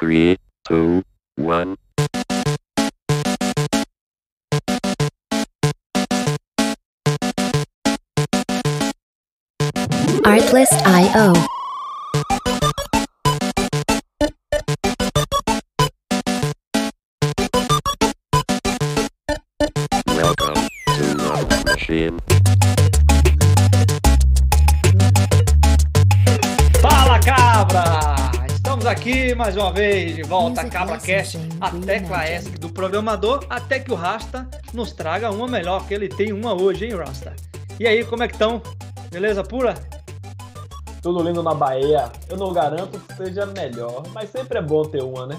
Three, two, one. Artlist.io. Welcome to Love Machine. Aqui mais uma vez de volta, Music Cabra Cast, licensing a tecla. S do programador, até que o Rasta nos traga uma melhor, que ele tem uma hoje, hein, Rasta? E aí, como é que estão? Beleza pura? tudo lindo na Bahia. Eu não garanto que seja melhor, mas sempre é bom ter uma, né?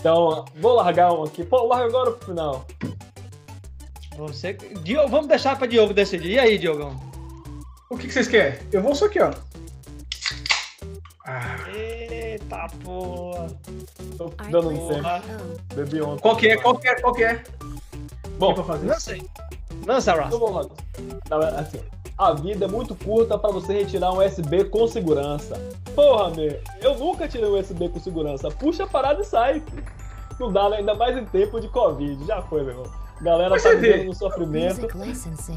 Então, vou largar um aqui. Pô, larga agora pro final. Você, Diogo, vamos deixar para Diogo decidir. E aí, Diogão? O que, que vocês querem? Eu vou só aqui, ó. Ah, Eita porra! Tô dando um tempo. Artlist.io. Bebi ontem. qual que é? Qual que é? Qual que é? Bom, que pra fazer? Não sei. Lança, eu Rasta. vou lá. Não, é Assim, a vida é muito curta pra você retirar um USB com segurança. Porra, meu, eu nunca tirei um USB com segurança. Puxa a parada e sai. Não dá, né? ainda mais em tempo de Covid. Já foi, meu irmão. Galera Mas tá vivendo no sofrimento.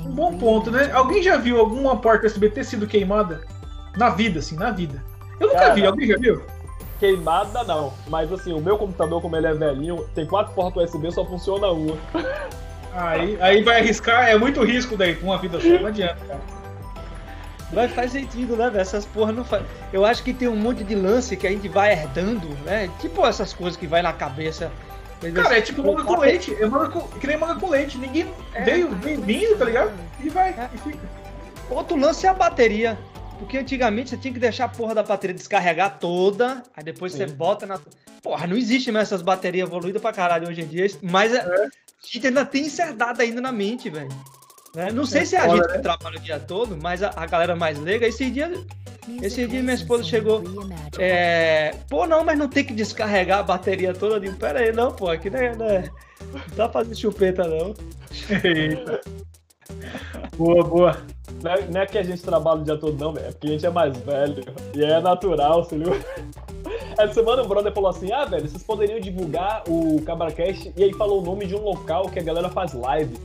Um bom ponto, né? Alguém já viu alguma porta USB ter sido queimada? Na vida, assim, na vida. Eu nunca Cara. vi, alguém já viu? Queimada não, mas assim, o meu computador, como ele é velhinho, tem quatro portas USB, só funciona uma. Aí, aí vai arriscar, é muito risco daí com uma vida só, não adianta, cara. Vai faz sentido, né, velho? Essas porra não faz. Eu acho que tem um monte de lance que a gente vai herdando, né? Tipo essas coisas que vai na cabeça. Cara, é tipo manga com leite, é manga com, que nem manga com leite. Ninguém É. veio, vem vindo, tá ligado? E vai, É. e fica. Outro lance é a bateria. Porque antigamente você tinha que deixar a porra da bateria descarregar toda, aí depois você Sim. bota na. Porra, não existe mais essas baterias evoluídas pra caralho hoje em dia, mas é- a gente ainda tem incerdado ainda na mente, velho. Né? Não sei É se é a gente né? que trabalha o dia todo, mas a, a galera mais leiga, esse dia Esse dia minha esposa chegou. É, pô, não, mas não tem que descarregar a bateria toda ali. Pera aí, não, pô, aqui não é, não é- não tá fazendo chupeta, não. Eita. Boa, boa. Não é, não é que a gente trabalha o dia todo, não, velho. É porque a gente é mais velho. E é natural, você viu? Essa semana o brother falou assim: ah, velho, vocês poderiam divulgar o CabraCast e aí falou o nome de um local que a galera faz live.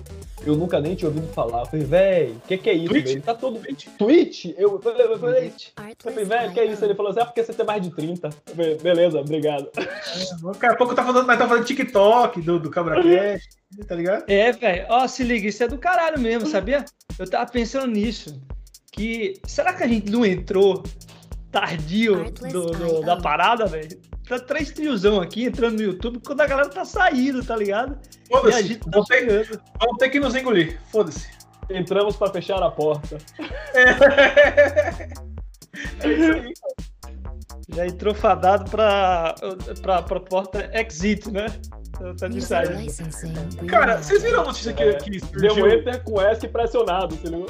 Eu nunca nem tinha ouvido falar. Eu falei, velho, o que, que é isso, Twitch? velho? Tá todo. Twitch? Eu falei, eu falei, eu falei, velho, que é isso? Ele falou assim: ah, porque você tem mais de 30. Eu falei, beleza, obrigado. Daqui a pouco tá falando, nós tá falando TikTok do, do CabraCast, tá ligado? É, velho, ó, se liga, isso é do caralho mesmo, sabia? Eu tava pensando nisso. Que. Será que a gente não entrou tardio do, do- da parada, velho? Tá três tiozão aqui entrando no YouTube quando a galera tá saindo, tá ligado? Foda-se, tá vão ter, chegando. vão ter que nos engolir. Foda-se. Entramos pra fechar a porta. É isso aí. Já entrou fadado pra, pra, pra porta exit, né? Tá de saída. Cara, vocês viram a notícia que, É, que Deu um surgiu? enter com S pressionado, você viu?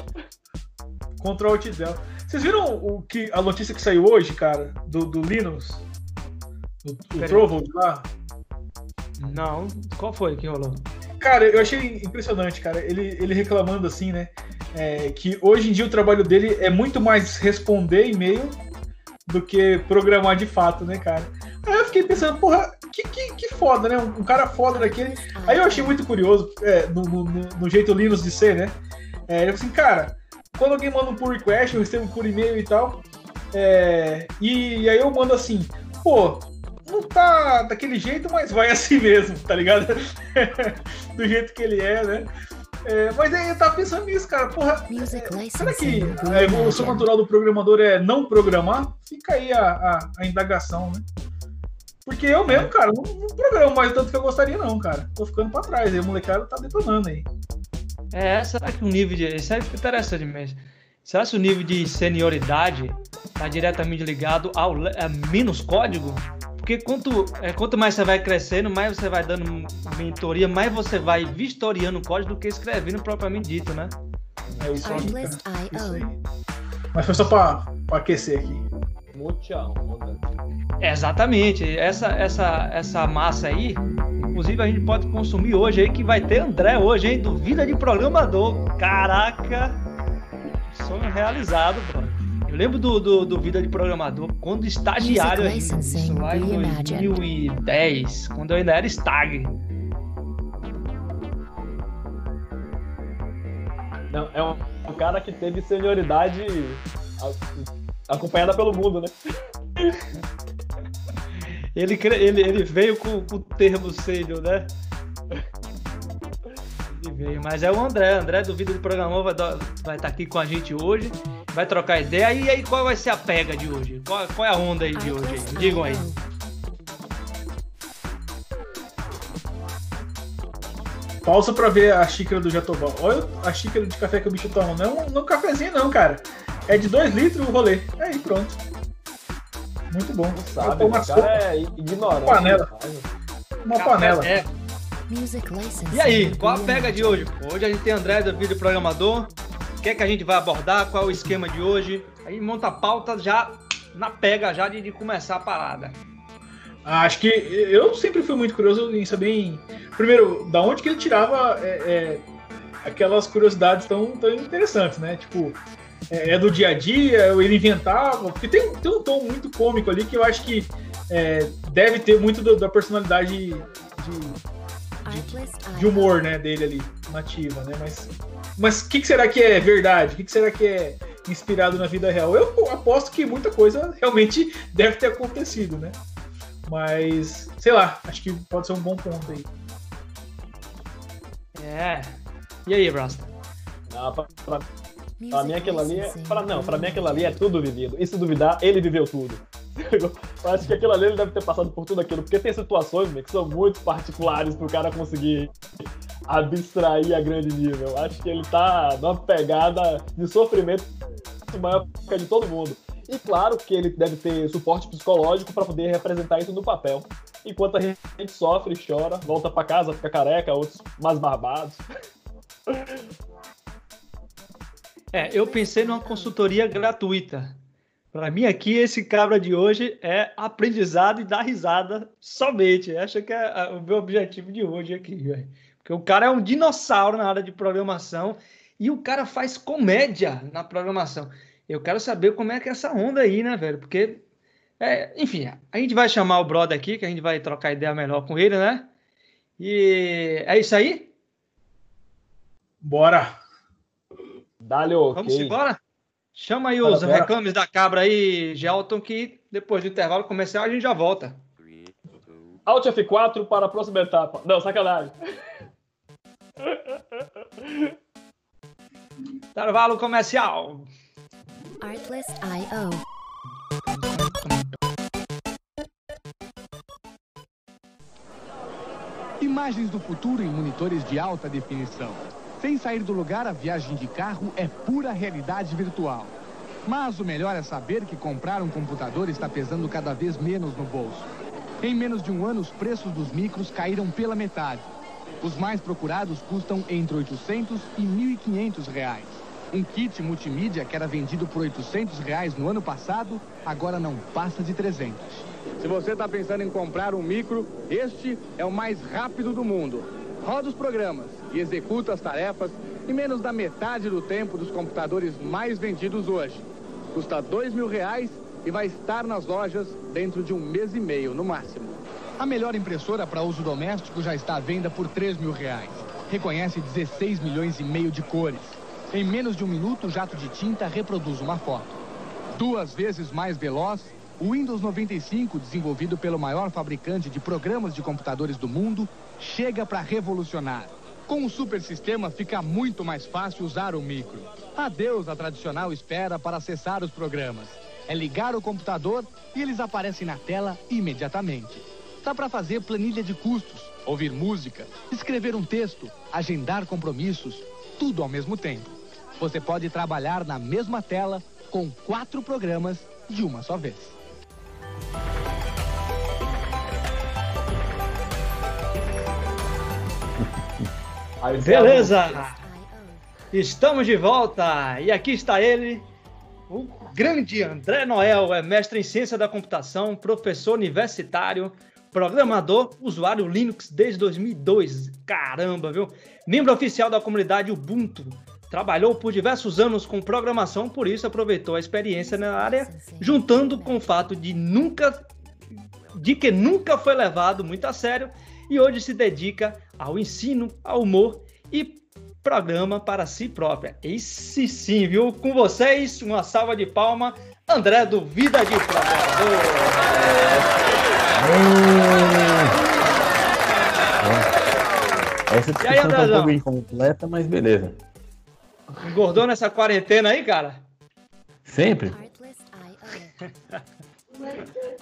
Ctrl Alt Del. Vocês viram o que, a notícia que saiu hoje, cara, do, do Linux? Do, do. Trovold lá? Não, qual foi que rolou? Cara, eu achei impressionante, cara. Ele, ele reclamando assim, né? é, que hoje em dia o trabalho dele é muito mais responder e-mail do que programar de fato, né, cara? Aí eu fiquei pensando, porra, que, que, que foda, né? Um, um cara foda daquele. Aí eu achei muito curioso, é, no, no- no- jeito Linux de ser, né? É, ele falou assim, cara, quando alguém manda um pull request, eu recebo por e-mail e tal, é, e, aí eu mando assim, pô, não tá daquele jeito, mas vai assim mesmo, tá ligado? Do jeito que ele é, né? É, mas aí eu tava pensando nisso, cara, porra, Music será que a evolução natural do programador é não programar? Fica aí a, a, a indagação, né? Porque eu mesmo, cara, não, não programo mais tanto que eu gostaria, não, cara. Tô ficando pra trás, aí o molecada tá detonando aí. É, será que o nível de. Isso é interessante mesmo. Será que o nível de senioridade está diretamente ligado ao a menos código? Porque quanto, é, quanto mais você vai crescendo, mais você vai dando mentoria, mais você vai vistoriando o código do que escrevendo propriamente dito, né? É isso aí, cara. Isso aí. Artlist.io. Mas foi só pra, pra aquecer aqui. Muita onda. Exatamente. Essa, essa, essa massa aí, inclusive a gente pode consumir hoje aí, que vai ter André hoje, hein? Do Vida de Programador. Caraca! Sonho realizado, bro. Eu lembro do, do, do Vida de Programador quando estagiário ainda. Isso lá em reimagined. 2010, quando eu ainda era stag. Não, é um, um cara que teve senioridade a- acompanhada pelo mundo, né? Ele, ele, ele veio com, com o termo sênior, né? Ele veio, mas é o André. André do Vida de Programador vai dar- vai estar aqui com a gente hoje. Vai trocar ideia. E aí, qual vai ser a pega de hoje? Qual, qual é a onda aí de hoje? aí? Digam aí. Pausa pra ver a xícara do Jatobá. Olha a xícara de café que o bicho toma. Não, não cafezinho não, cara. É de 2 litros o rolê. Aí, pronto. Muito bom. Sabe, uma cara é ignorante. Panela. uma panela. É. E aí, qual a pega de hoje? Hoje a gente tem André do Vídeo Programador. O que é que a gente vai abordar? Qual é o esquema de hoje? Aí monta a pauta já na pega já de, de começar a parada. Ah, Acho que eu sempre fui muito curioso em saber, em- primeiro, da onde que ele tirava é, é, aquelas curiosidades tão, tão interessantes, né? Tipo, é, é do dia a dia, ele inventava, porque tem, um- tem um tom muito cômico ali que eu acho que é, deve ter muito do- da personalidade de, Artlist de humor, né, dele ali, nativa, né? Mas mas o que, que será que é verdade? O que, que será que é inspirado na vida real? Eu aposto que muita coisa realmente deve ter acontecido, né? Mas, sei lá, acho que pode ser um bom ponto aí. É. E aí, Rasta? Não, pra, pra- pra mim aquilo ali é. Pra, não, pra mim aquilo ali é tudo vivido. E se duvidar, ele viveu tudo. Eu acho que aquilo ali ele deve ter passado por tudo aquilo, porque tem situações meu, que são muito particulares pro cara conseguir abstrair a grande nível. Eu Acho que ele tá numa pegada de sofrimento maior que a de todo mundo. E claro que ele deve ter suporte psicológico para poder representar isso no papel. Enquanto a gente sofre, chora, volta para casa, fica careca, outros mais barbados. É, eu pensei numa consultoria gratuita. Pra mim aqui, esse cabra de hoje é aprendizado e dar risada somente. Acho que é ah, o meu objetivo de hoje aqui, velho. Porque o cara é um dinossauro na área de programação e o cara faz comédia na programação. Eu quero saber como é que é essa onda aí, né, velho? Porque, é, enfim, a gente vai chamar o brother aqui, que a gente vai trocar ideia melhor com ele, né? E é isso aí? Bora! Ok. Vamos embora? Chama aí os bora. reclames da cabra aí, Gelton, que depois do intervalo comercial a gente já volta. Alt F4 para a próxima etapa. Não, sacanagem. Intervalo comercial. Artlist.io. Imagens do futuro em monitores de alta definição. Sem sair do lugar, a viagem de carro é pura realidade virtual. Mas o melhor é saber que comprar um computador está pesando cada vez menos no bolso. Em menos de um ano, os preços dos micros caíram pela metade. Os mais procurados custam entre 800 e 1.500 reais. Um kit multimídia que era vendido por 800 reais no ano passado, agora não passa de 300. Se você está pensando em comprar um micro, este é o mais rápido do mundo. Roda os programas e executa as tarefas em menos da metade do tempo dos computadores mais vendidos hoje. Custa dois mil reais e vai estar nas lojas dentro de um mês e meio, no máximo. A melhor impressora para uso doméstico já está à venda por 3 mil reais. Reconhece 16 milhões e meio de cores. Em menos de um minuto, o jato de tinta reproduz uma foto. Duas vezes mais veloz, o Windows 95, desenvolvido pelo maior fabricante de programas de computadores do mundo, chega para revolucionar. Com o super sistema fica muito mais fácil usar o micro. Adeus a tradicional espera para acessar os programas. É ligar o computador e eles aparecem na tela imediatamente. Dá para fazer planilha de custos, ouvir música, escrever um texto, agendar compromissos, tudo ao mesmo tempo. Você pode trabalhar na mesma tela com quatro programas de uma só vez. Beleza! Estamos de volta e aqui está ele, o grande André Noel, é mestre em ciência da computação, professor universitário, programador, usuário Linux desde 2002. Caramba, viu? Membro oficial da comunidade Ubuntu, trabalhou por diversos anos com programação, por isso aproveitou a experiência na área, juntando com o fato de nunca de que nunca foi levado muito a sério e hoje se dedica ao ensino, ao humor e programa para si própria. Esse sim, viu? Com vocês, uma salva de palma, André do Vida de Programador. Essa E aí, discussão tá um pouco incompleta, mas beleza. Engordou nessa quarentena aí, cara? Sempre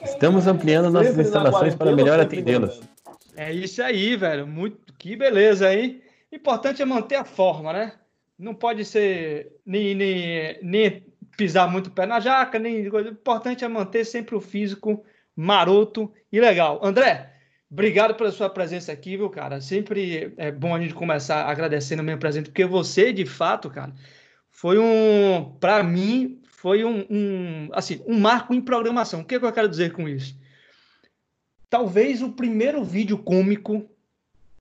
estamos ampliando nossas instalações para melhor engordando. É isso aí, velho. Muito que beleza, hein? Importante é manter a forma, né? Não pode ser nem, nem, nem pisar muito o pé na jaca, nem. O importante é manter sempre o físico maroto e legal. André, obrigado pela sua presença aqui, viu, cara? Sempre é bom a gente começar agradecendo o meu presente, porque você, de fato, cara, foi um, para mim, foi um, um, assim, um marco em programação. O que, é que eu quero dizer com isso? Talvez o primeiro vídeo cômico,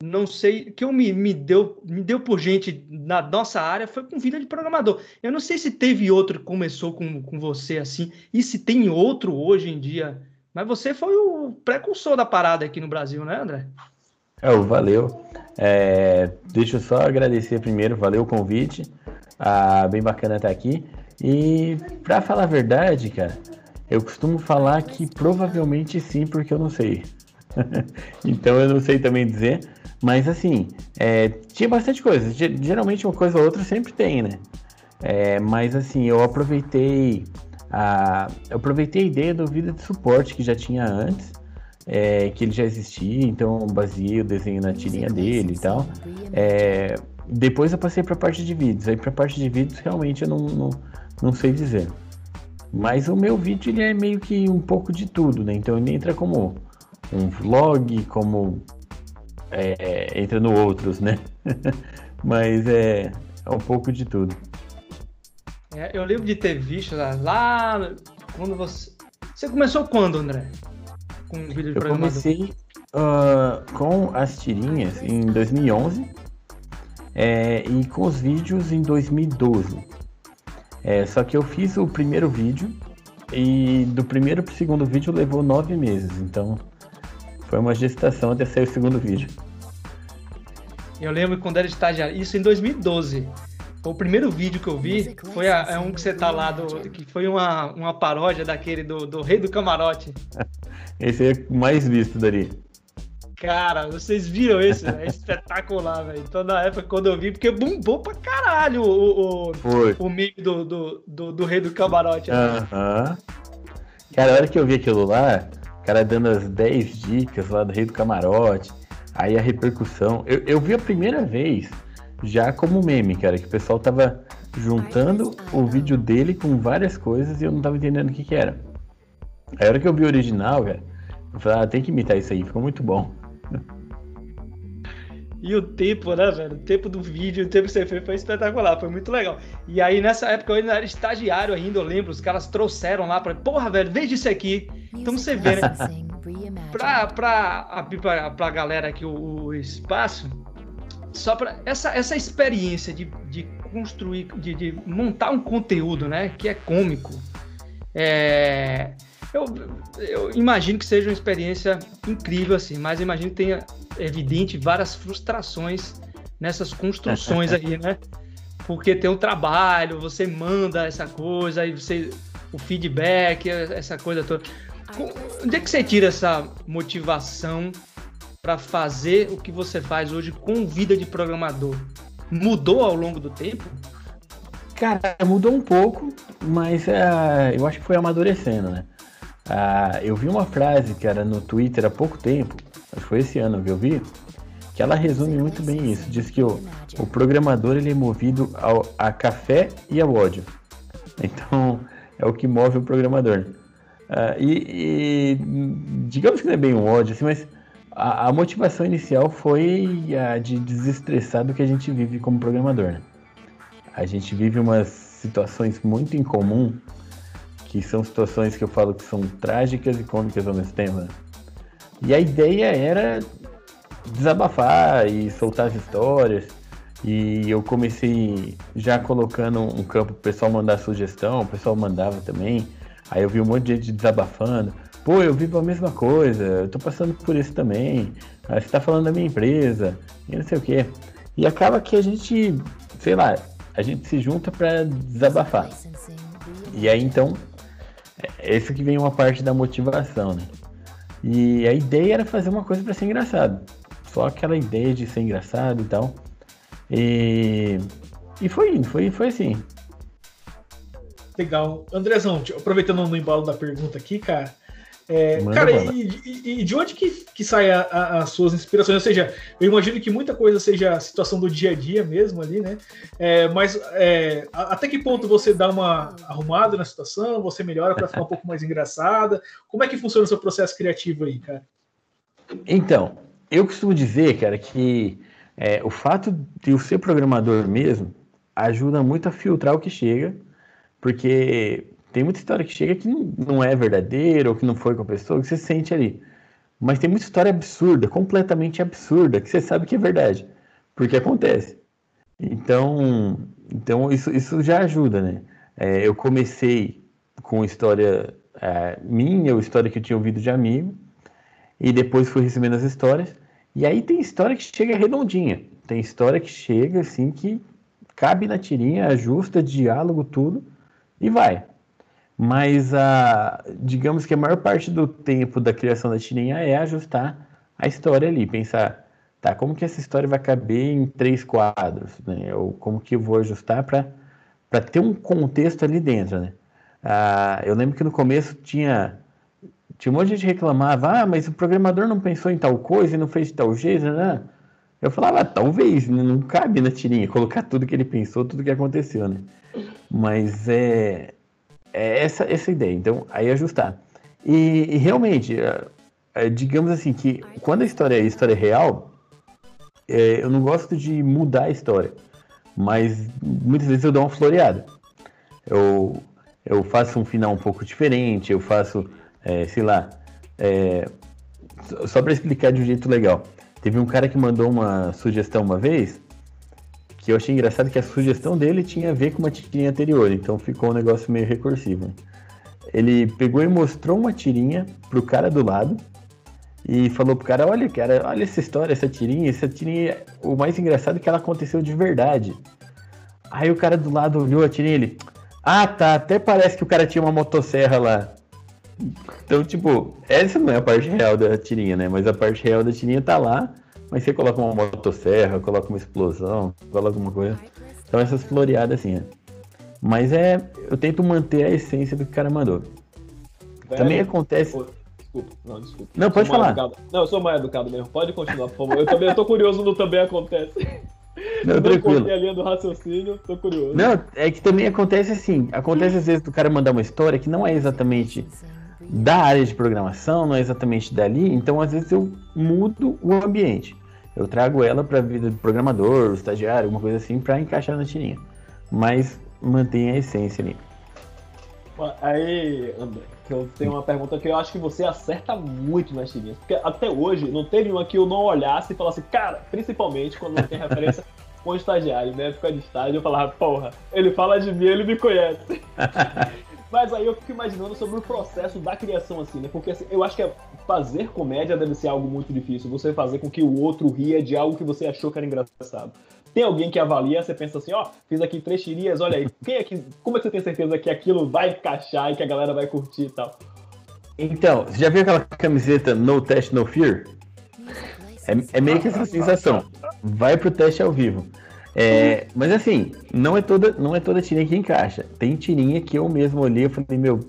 não sei, que eu me, me deu me deu por gente na nossa área foi com vida de programador. Eu não sei se teve outro que começou com, com você assim, e se tem outro hoje em dia, mas você foi o precursor da parada aqui no Brasil, né, André? É, o valeu. É, deixa eu só agradecer primeiro, valeu o convite. Ah, bem bacana estar aqui. E pra falar a verdade, cara, eu costumo falar que provavelmente sim, porque eu não sei. então eu não sei também dizer. Mas assim, é, tinha bastante coisa. Ge- Geralmente uma coisa ou outra sempre tem, né? É, mas assim, eu aproveitei a, eu aproveitei a ideia do vida de suporte que já tinha antes, é, que ele já existia, então eu baseei o desenho na tirinha dele e tal. É, depois eu passei para a parte de vídeos. Aí para a parte de vídeos realmente eu não, não, não sei dizer. Mas o meu vídeo ele é meio que um pouco de tudo, né? Então ele entra como um vlog, como é, entra no outros, né? Mas é, é um pouco de tudo. É, eu lembro de ter visto lá, lá quando você você começou quando, André? Com o vídeo de Eu comecei ah, com as tirinhas em 2011 é, e com os vídeos em 2012. É, só que eu fiz o primeiro vídeo e do primeiro pro segundo vídeo levou nove meses. Então foi uma gestação até sair o segundo vídeo. Eu lembro quando era estagiário, isso em 2012. O primeiro vídeo que eu vi foi a- é um que você tá lá, do, que foi uma, uma paródia daquele do, do Rei do Camarote. Esse é o mais visto dali. Cara, vocês viram esse? É espetacular, velho. Então, na época, quando eu vi, porque bombou pra caralho o, o, Foi. o meme do, do, do, do Rei do Camarote. né? Aham. Cara, a hora que eu vi aquilo lá, o cara dando as 10 dicas lá do Rei do Camarote, aí a repercussão. Eu, eu vi a primeira vez já como meme, cara, que o pessoal tava juntando o vídeo dele com várias coisas e eu não tava entendendo o que que era. Aí a hora que eu vi o original, cara, eu falei, ah, tem que imitar isso aí, ficou muito bom. E o tempo, né, velho? O tempo do vídeo, o tempo que você fez foi espetacular, foi muito legal. E aí, nessa época, eu ainda era estagiário ainda, eu lembro, os caras trouxeram lá pra. Porra, velho, veja isso aqui. Então você vê, né? Pra, pra abrir pra, pra galera aqui o, o espaço, só pra. Essa, essa experiência de, de construir, de, de montar um conteúdo, né? Que é cômico. É. Eu, eu imagino que seja uma experiência incrível, assim, mas eu imagino que tenha, evidente, várias frustrações nessas construções aí, né? Porque tem um trabalho, você manda essa coisa, aí você. O feedback, essa coisa toda. Onde é que você tira essa motivação para fazer o que você faz hoje com vida de programador? Mudou ao longo do tempo? Cara, mudou um pouco, mas ah, eu acho que foi amadurecendo, né? Ah, eu vi uma frase, cara, no Twitter há pouco tempo, acho que foi esse ano que eu vi, que ela resume muito bem isso. Diz que o, o programador ele é movido ao, a café e ao ódio. Então, é o que move o programador. Ah, e, e digamos que não é bem um ódio, assim, mas a, a motivação inicial foi a de desestressar do que a gente vive como programador, né? A gente vive umas situações muito incomum, que são situações que eu falo que são trágicas e cômicas ao mesmo tempo. né? E a ideia era desabafar e soltar as histórias. E eu comecei já colocando um campo pro pessoal mandar sugestão, o pessoal mandava também. Aí eu vi um monte de gente desabafando. Pô, eu vivo a mesma coisa, eu tô passando por isso também. Aí você tá falando da minha empresa, e não sei o quê. E acaba que a gente, sei lá, a gente se junta para desabafar. E aí então, é esse que vem uma parte da motivação, né? E a ideia era fazer uma coisa para ser engraçado. Só aquela ideia de ser engraçado e tal. E, e foi indo, foi, foi assim. Legal. Andrezão, aproveitando no embalo da pergunta aqui, cara. É, cara, e, e- e de onde que, que saem as suas inspirações? Ou seja, eu imagino que muita coisa seja a situação do dia a dia mesmo ali, né? É, mas é, até que ponto você dá uma arrumada na situação, você melhora para ficar um pouco mais engraçada? Como é que funciona o seu processo criativo aí, cara? Então, eu costumo dizer, cara, que é, o fato de eu ser programador mesmo ajuda muito a filtrar o que chega, porque tem muita história que chega que não, é verdadeira ou que não foi com a pessoa, que você sente ali. Mas tem muita história absurda, completamente absurda, que você sabe que é verdade, porque acontece. Então, então isso, isso já ajuda, né? É, eu comecei com história é, minha, ou história que eu tinha ouvido de amigo, e depois fui recebendo as histórias. E aí tem história que chega redondinha. Tem história que chega assim que cabe na tirinha, ajusta diálogo, tudo e vai. Mas a, digamos que a maior parte do tempo da criação da tirinha é ajustar a história ali, pensar, tá, como que essa história vai caber em três quadros, né? Ou como que eu vou ajustar para ter um contexto ali dentro, né? Ah, eu lembro que no começo tinha tinha um monte de gente reclamava, ah, mas o programador não pensou em tal coisa e não fez de tal jeito, né? Eu falava, ah, talvez, não não cabe na tirinha colocar tudo que ele pensou, tudo que aconteceu, né? Mas é, é essa, essa ideia, então, aí ajustar. E, e realmente, é, é, digamos assim, que quando a história é história real, é, eu não gosto de mudar a história, mas muitas vezes eu dou uma floreada. Eu, eu faço um final um pouco diferente, eu faço, é, sei lá, é, só- para explicar de um jeito legal. Teve um cara que mandou uma sugestão uma vez, que eu achei engraçado que a sugestão dele tinha a ver com uma tirinha anterior, então ficou um negócio meio recursivo. Ele pegou e mostrou uma tirinha pro cara do lado e falou pro cara, olha, cara, olha essa história, essa tirinha, essa tirinha, o mais engraçado é que ela aconteceu de verdade. Aí o cara do lado olhou a tirinha e ele, ah tá, até parece que o cara tinha uma motosserra lá. Então, tipo, essa não é a parte real da tirinha, né? Mas a parte real da tirinha tá lá, mas você coloca uma motosserra, coloca uma explosão, coloca alguma coisa. Então essas floreadas assim, né? Mas é. Eu tento manter a essência do que o cara mandou. Também Velho, acontece. Pô, Desculpa, não, desculpa. Não, pode falar. educado. Não, eu sou mais educado mesmo. Pode continuar, por favor. Eu também eu tô curioso no também acontece. Não, não tranquilo. cortei a linha do raciocínio, tô curioso. Não, é que também acontece assim. Acontece às vezes do cara mandar uma história que não é exatamente da área de programação, não é exatamente dali, então às vezes eu mudo o ambiente. Eu trago ela para a vida do programador, estagiário, alguma coisa assim, para encaixar na tirinha. Mas mantém a essência ali. Aí, André, que eu tenho uma pergunta que eu acho que você acerta muito nas tirinhas. Porque até hoje não teve uma que eu não olhasse e falasse, cara, principalmente quando não tem referência com o estagiário, na época de estágio, eu falava, porra, ele fala de mim, ele me conhece. Mas aí eu fico imaginando sobre o processo da criação, assim, né? Porque assim, eu acho que fazer comédia deve ser algo muito difícil. Você fazer com que o outro ria de algo que você achou que era engraçado. Tem alguém que avalia, você pensa assim, ó, fiz aqui três tirinhas, olha aí, quem é que, como é que você tem certeza que aquilo vai encaixar e que a galera vai curtir e tal? Então, você já viu aquela camiseta No Test No Fear? É, é meio que essa sensação. Vai pro teste ao vivo. É, mas assim, não é toda, não é toda tirinha que encaixa. Tem tirinha que eu mesmo olhei e falei, meu,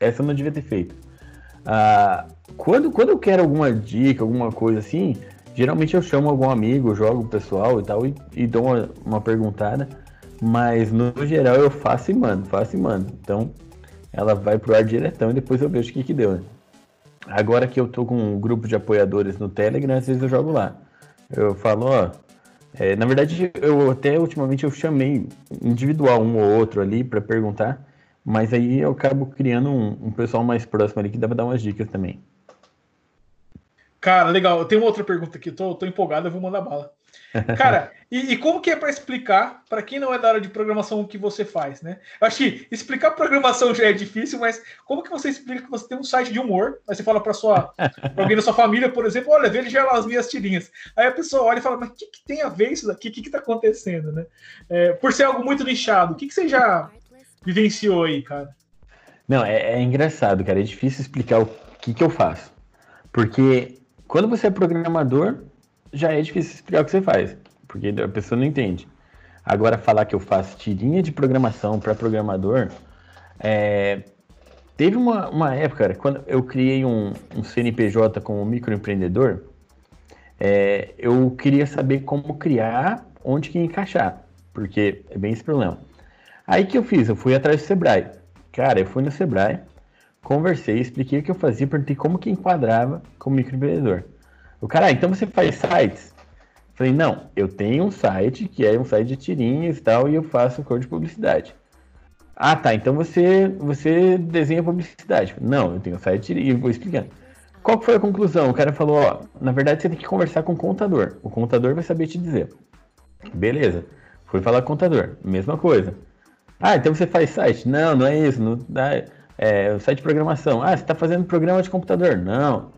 essa eu não devia ter feito. Ah, quando, quando eu quero alguma dica, alguma coisa assim, geralmente eu chamo algum amigo, jogo o pessoal e tal, e, e dou uma, uma perguntada. Mas no geral eu faço e mando, faço e mando. Então ela vai pro ar diretão e depois eu vejo o que, que deu. né? Agora que eu tô com um grupo de apoiadores no Telegram, às vezes eu jogo lá. Eu falo, ó. É, na verdade, eu até ultimamente eu chamei individual um ou outro ali para perguntar, mas aí eu acabo criando um, um pessoal mais próximo ali que dá pra dar umas dicas também. Cara, legal. Eu tenho outra pergunta aqui, tô, tô empolgado, eu vou mandar bala. Cara, e, e como que é para explicar, para quem não é da área de programação, o que você faz, né? Eu acho que explicar programação já é difícil, mas como que você explica que você tem um site de humor? Aí você fala para sua pra alguém da sua família, por exemplo, olha, veja já as minhas tirinhas. Aí a pessoa olha e fala, mas o que, que tem a ver isso daqui? O que, que tá acontecendo, né? É, por ser algo muito nichado, o que, que você já vivenciou aí, cara? Não, é, é engraçado, cara. É difícil explicar o que, que eu faço. Porque quando você é programador, já é difícil explicar o que você faz. Porque a pessoa não entende. Agora, falar que eu faço tirinha de programação para programador. É... Teve uma, uma época, cara, quando eu criei um, um CNPJ como microempreendedor, é, eu queria saber como criar, onde que encaixar. Porque é bem esse problema. Aí que eu fiz? Eu fui atrás do Sebrae. Cara, eu fui no Sebrae, conversei, expliquei o que eu fazia, perguntei como que enquadrava como microempreendedor. O cara, ah, então você faz sites? Falei, não, eu tenho um site que é um site de tirinhas e tal, e eu faço cor de publicidade. Ah, tá, então você, você desenha publicidade. Não, eu tenho um site e vou explicando. Qual foi a conclusão? O cara falou, ó, na verdade você tem que conversar com o contador. O contador vai saber te dizer. Beleza. Fui falar com o contador, mesma coisa. Ah, então você faz site? Não, não é isso. Não dá, é, site de programação. Ah, você está fazendo programa de computador? Não.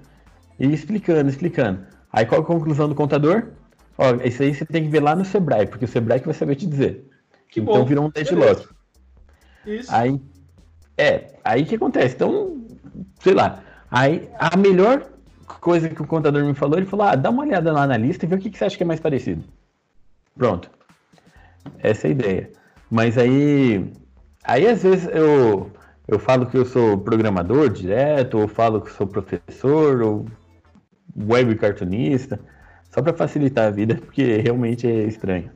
E explicando, explicando. Aí qual é a conclusão do contador? Ó, isso aí você tem que ver lá no Sebrae, porque o Sebrae que vai saber te dizer. Que então bom. virou um deadlock. Isso. Aí, é, aí que acontece? Então, sei lá. Aí a melhor coisa que o contador me falou, ele falou: ah, dá uma olhada lá na lista e vê o que, que você acha que é mais parecido. Pronto. Essa é a ideia. Mas aí, aí às vezes eu, eu falo que eu sou programador direto, ou falo que sou professor, ou web cartunista, só para facilitar a vida, porque realmente é estranho.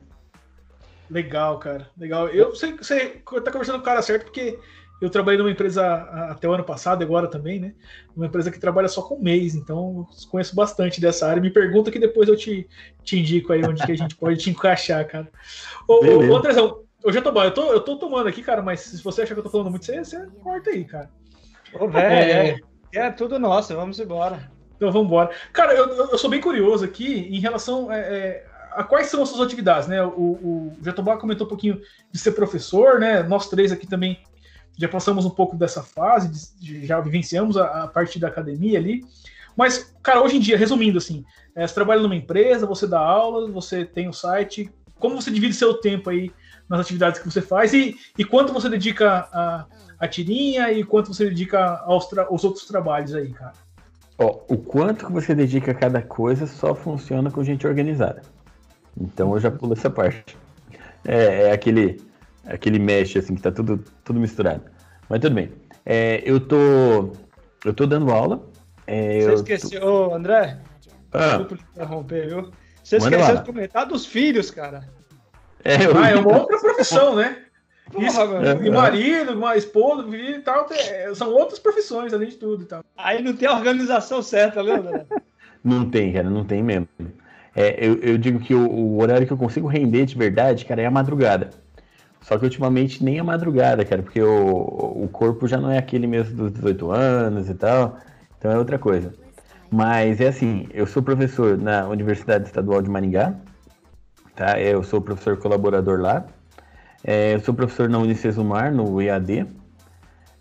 Legal, cara. Legal. Eu sei que você tá conversando com o cara certo, porque eu trabalhei numa empresa até o ano passado, agora também, né? Uma empresa que trabalha só com mês, então conheço bastante dessa área. Me pergunta que depois eu te, te indico aí onde que a gente pode te encaixar, cara. Ô, ô Andrezão, Ô, Jatobá, eu tô, eu tô tomando aqui, cara, mas se você achar que eu tô falando muito, você, você corta aí, cara. Ô, velho, é, é, tudo nosso, vamos embora. Então vamos embora. Cara, eu, eu sou bem curioso aqui em relação é, é, a quais são as suas atividades, né? O, o Jatobá comentou um pouquinho de ser professor, né? Nós três aqui também já passamos um pouco dessa fase, de, já vivenciamos a, a, parte da academia ali. Mas, cara, hoje em dia, resumindo assim, é, você trabalha numa empresa, você dá aula, você tem um site. Como você divide seu tempo aí nas atividades que você faz e, e quanto você dedica a, a tirinha e quanto você dedica aos, aos outros trabalhos aí, cara? Ó, o quanto que você dedica a cada coisa só funciona com gente organizada. Então eu já pulo essa parte. É, é aquele, aquele mesh assim que tá tudo, tudo misturado. Mas tudo bem. É, eu tô eu tô dando aula. É, você esqueceu, tô... André? Ah. Desculpa interromper, viu? Você Manda esqueceu lá. de comentar dos filhos, cara. É, eu... Ah, é uma outra profissão, né? Isso, e marido, uma esposa, filho e tal, são outras profissões, além de tudo e tal. Aí não tem a organização certa, né, André? Não tem, cara, não tem mesmo. É, eu, eu, digo que o, o, horário que eu consigo render de verdade, cara, é a madrugada. Só que ultimamente nem a madrugada, cara, porque o, o corpo já não é aquele mesmo dos 18 anos e tal, então é outra coisa. Mas é assim, eu sou professor na Universidade Estadual de Maringá, tá? Eu sou professor colaborador lá. É, eu sou professor na Unicesumar, no EAD.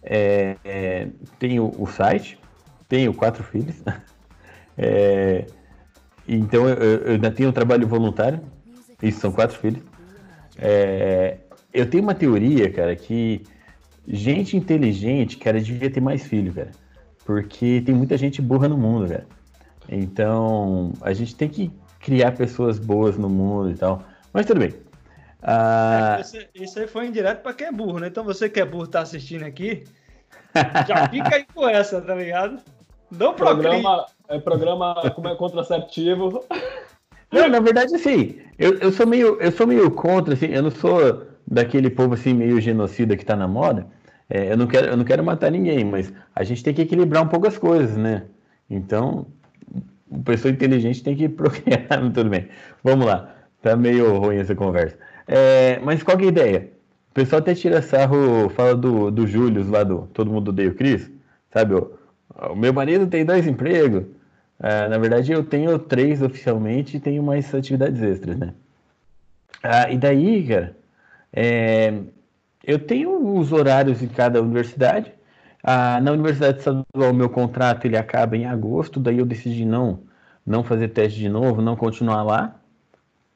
É, é, tenho o site, tenho quatro filhos. É, então eu, eu, ainda tenho um trabalho voluntário. Isso são quatro filhos. É, eu tenho uma teoria, cara, que gente inteligente, cara, devia ter mais filho, cara. Porque tem muita gente burra no mundo, cara. Então, a gente tem que criar pessoas boas no mundo e tal. Mas tudo bem. Ah... Isso, isso, aí foi indireto para quem é burro, né? Então você que é burro tá assistindo aqui, já fica aí com essa, tá ligado? Não programa, é programa como é contraceptivo. Não, na verdade, assim, eu, eu sou meio, eu sou meio contra, assim, eu não sou daquele povo assim meio genocida que tá na moda. É, eu não quero, eu não quero matar ninguém, mas a gente tem que equilibrar um pouco as coisas, né? Então, uma pessoa inteligente tem que procriar, tudo bem. Vamos lá, tá meio ruim essa conversa. É, mas qual é a ideia? O pessoal até tira sarro, fala do, do Júlio lá do Todo Mundo Odeia o Cris, sabe? O, o meu marido tem dois empregos, Ah, na verdade, eu tenho três oficialmente e tenho mais atividades extras, né? Ah, e daí, cara, é, eu tenho os horários em cada universidade. Ah, na Universidade Estadual, meu contrato ele acaba em agosto, daí eu decidi não, não fazer teste de novo, não continuar lá,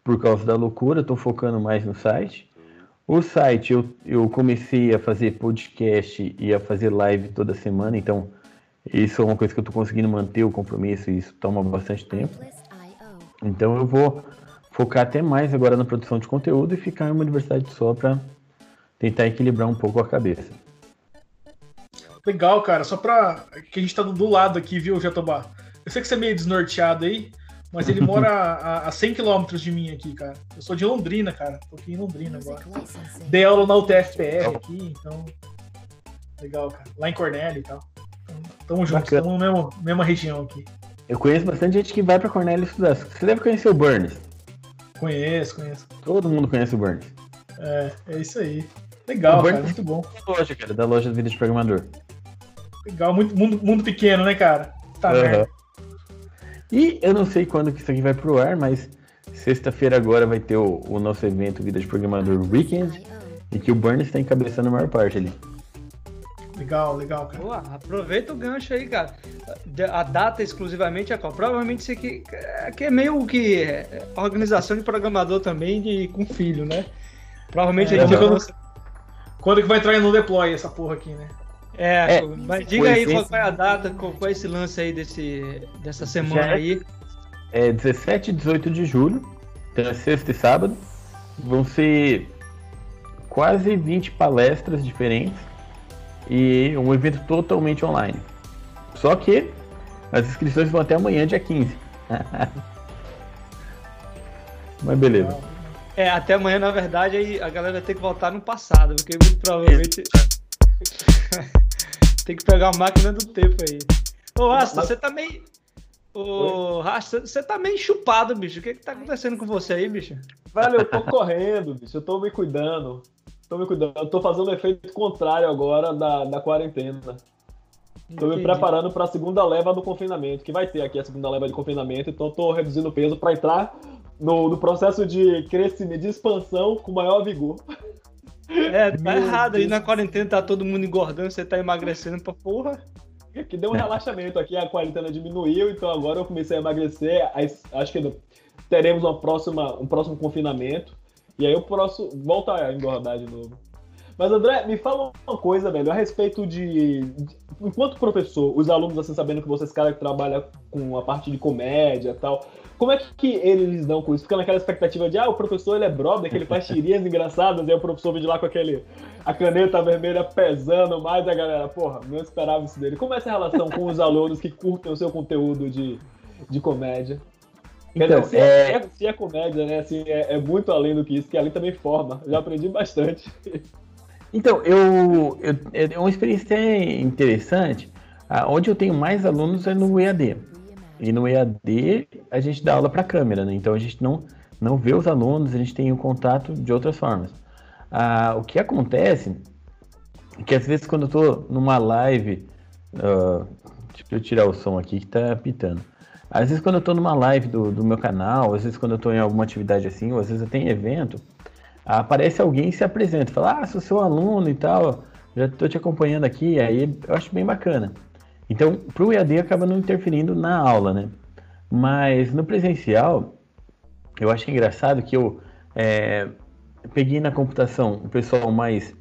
por causa da loucura, estou focando mais no site. O site eu, eu comecei a fazer podcast e a fazer live toda semana, então isso é uma coisa que eu estou conseguindo manter o compromisso e isso toma bastante tempo. Então eu vou focar até mais agora na produção de conteúdo e ficar em uma universidade só para tentar equilibrar um pouco a cabeça. Legal, cara. Só pra. que a gente tá do, do lado aqui, viu, Jatobá? Eu sei que você é meio desnorteado aí, mas ele mora a, a 100 km de mim aqui, cara. Eu sou de Londrina, cara. Tô aqui em Londrina agora. Dei aula na UTFPR aqui, então. Legal, cara. Lá em Cornélio e tal. Então, tamo junto, Bacana. estamos na mesma, mesma região aqui. Eu conheço bastante gente que vai para Cornell estudar. Você deve conhecer o Burns. Conheço, conheço. Todo mundo conhece o Burns. É, é isso aí. Legal, O cara. Burns- Muito bom. Da loja, cara, da loja de vida de programador. Legal. Muito, mundo, mundo pequeno, né, cara? Tá Aham. merda. E eu não sei quando que isso aqui vai pro ar, mas sexta-feira agora vai ter o, o nosso evento Vida de Programador Weekend, e que o Burns está encabeçando a maior parte ali. Legal, legal, cara. Boa, aproveita o gancho aí, cara. A data exclusivamente é qual? Provavelmente isso aqui, aqui é meio que é, organização de programador também de, com filho, né? Provavelmente É, a gente Quando que vai entrar no deploy essa porra aqui, né? É, É, mas diga aí qual esse- foi a data, qual foi esse lance aí desse, dessa semana é- aí. É 17 e 18 de julho, então é sexta e sábado. Vão ser quase 20 palestras diferentes e um evento totalmente online. Só que as inscrições vão até amanhã, dia 15. Mas beleza. É, até amanhã, na verdade, aí a galera tem que voltar no passado, porque muito provavelmente tem que pegar a máquina do tempo aí. Ô, Rasta, você tá meio. Ô, Rasta, você tá meio chupado, bicho. O que que tá acontecendo com você aí, bicho? Velho, eu tô correndo, bicho. Eu tô me cuidando. Tô me cuidando. Eu tô fazendo o efeito contrário agora da, da quarentena. Tô me Entendi. preparando pra segunda leva do confinamento, que vai ter aqui a segunda leva de confinamento, então eu tô reduzindo o peso pra entrar no, no processo de crescimento, de expansão com maior vigor. É, tá Meu errado aí Deus. na quarentena, tá todo mundo engordando, você tá emagrecendo pra porra. Aqui deu um relaxamento aqui, a quarentena diminuiu, então agora eu comecei a emagrecer. aí Acho que teremos uma próxima, um próximo confinamento. E aí eu posso voltar a engordar de novo. Mas André, me fala uma coisa, velho, a respeito de, de- enquanto professor, os alunos assim sabendo que você é esse cara que trabalha com a parte de comédia e tal, como é que eles lidam com isso? Fica naquela expectativa de, ah, o professor ele é brother, que ele faz tirinhas engraçadas, e aí o professor vem de lá com aquele a caneta vermelha pesando mais, a galera, porra, não esperava isso dele. Como é essa relação com os alunos que curtem o seu conteúdo de, de comédia? Então, dizer, se é- é, se é comédia, né, assim, é, é muito além do que isso, que ali também forma. Já aprendi bastante. Então, eu, eu- é uma experiência interessante. Ah, onde eu tenho mais alunos é no EAD. E no EAD a gente dá aula para câmera, né? Então a gente não, não vê os alunos, a gente tem o contato de outras formas. Ah, o que acontece é que às vezes quando eu tô numa live, ah, deixa eu tirar o som aqui que tá pitando. Às vezes quando eu tô numa live do, do meu canal, às vezes quando eu tô em alguma atividade assim, ou às vezes eu tenho evento, aparece alguém e se apresenta, fala, ah, sou seu aluno e tal, já tô te acompanhando aqui, aí eu acho bem bacana. Então, pro EAD acaba não interferindo na aula, né? Mas no presencial, eu acho engraçado que eu é, peguei na computação o pessoal mais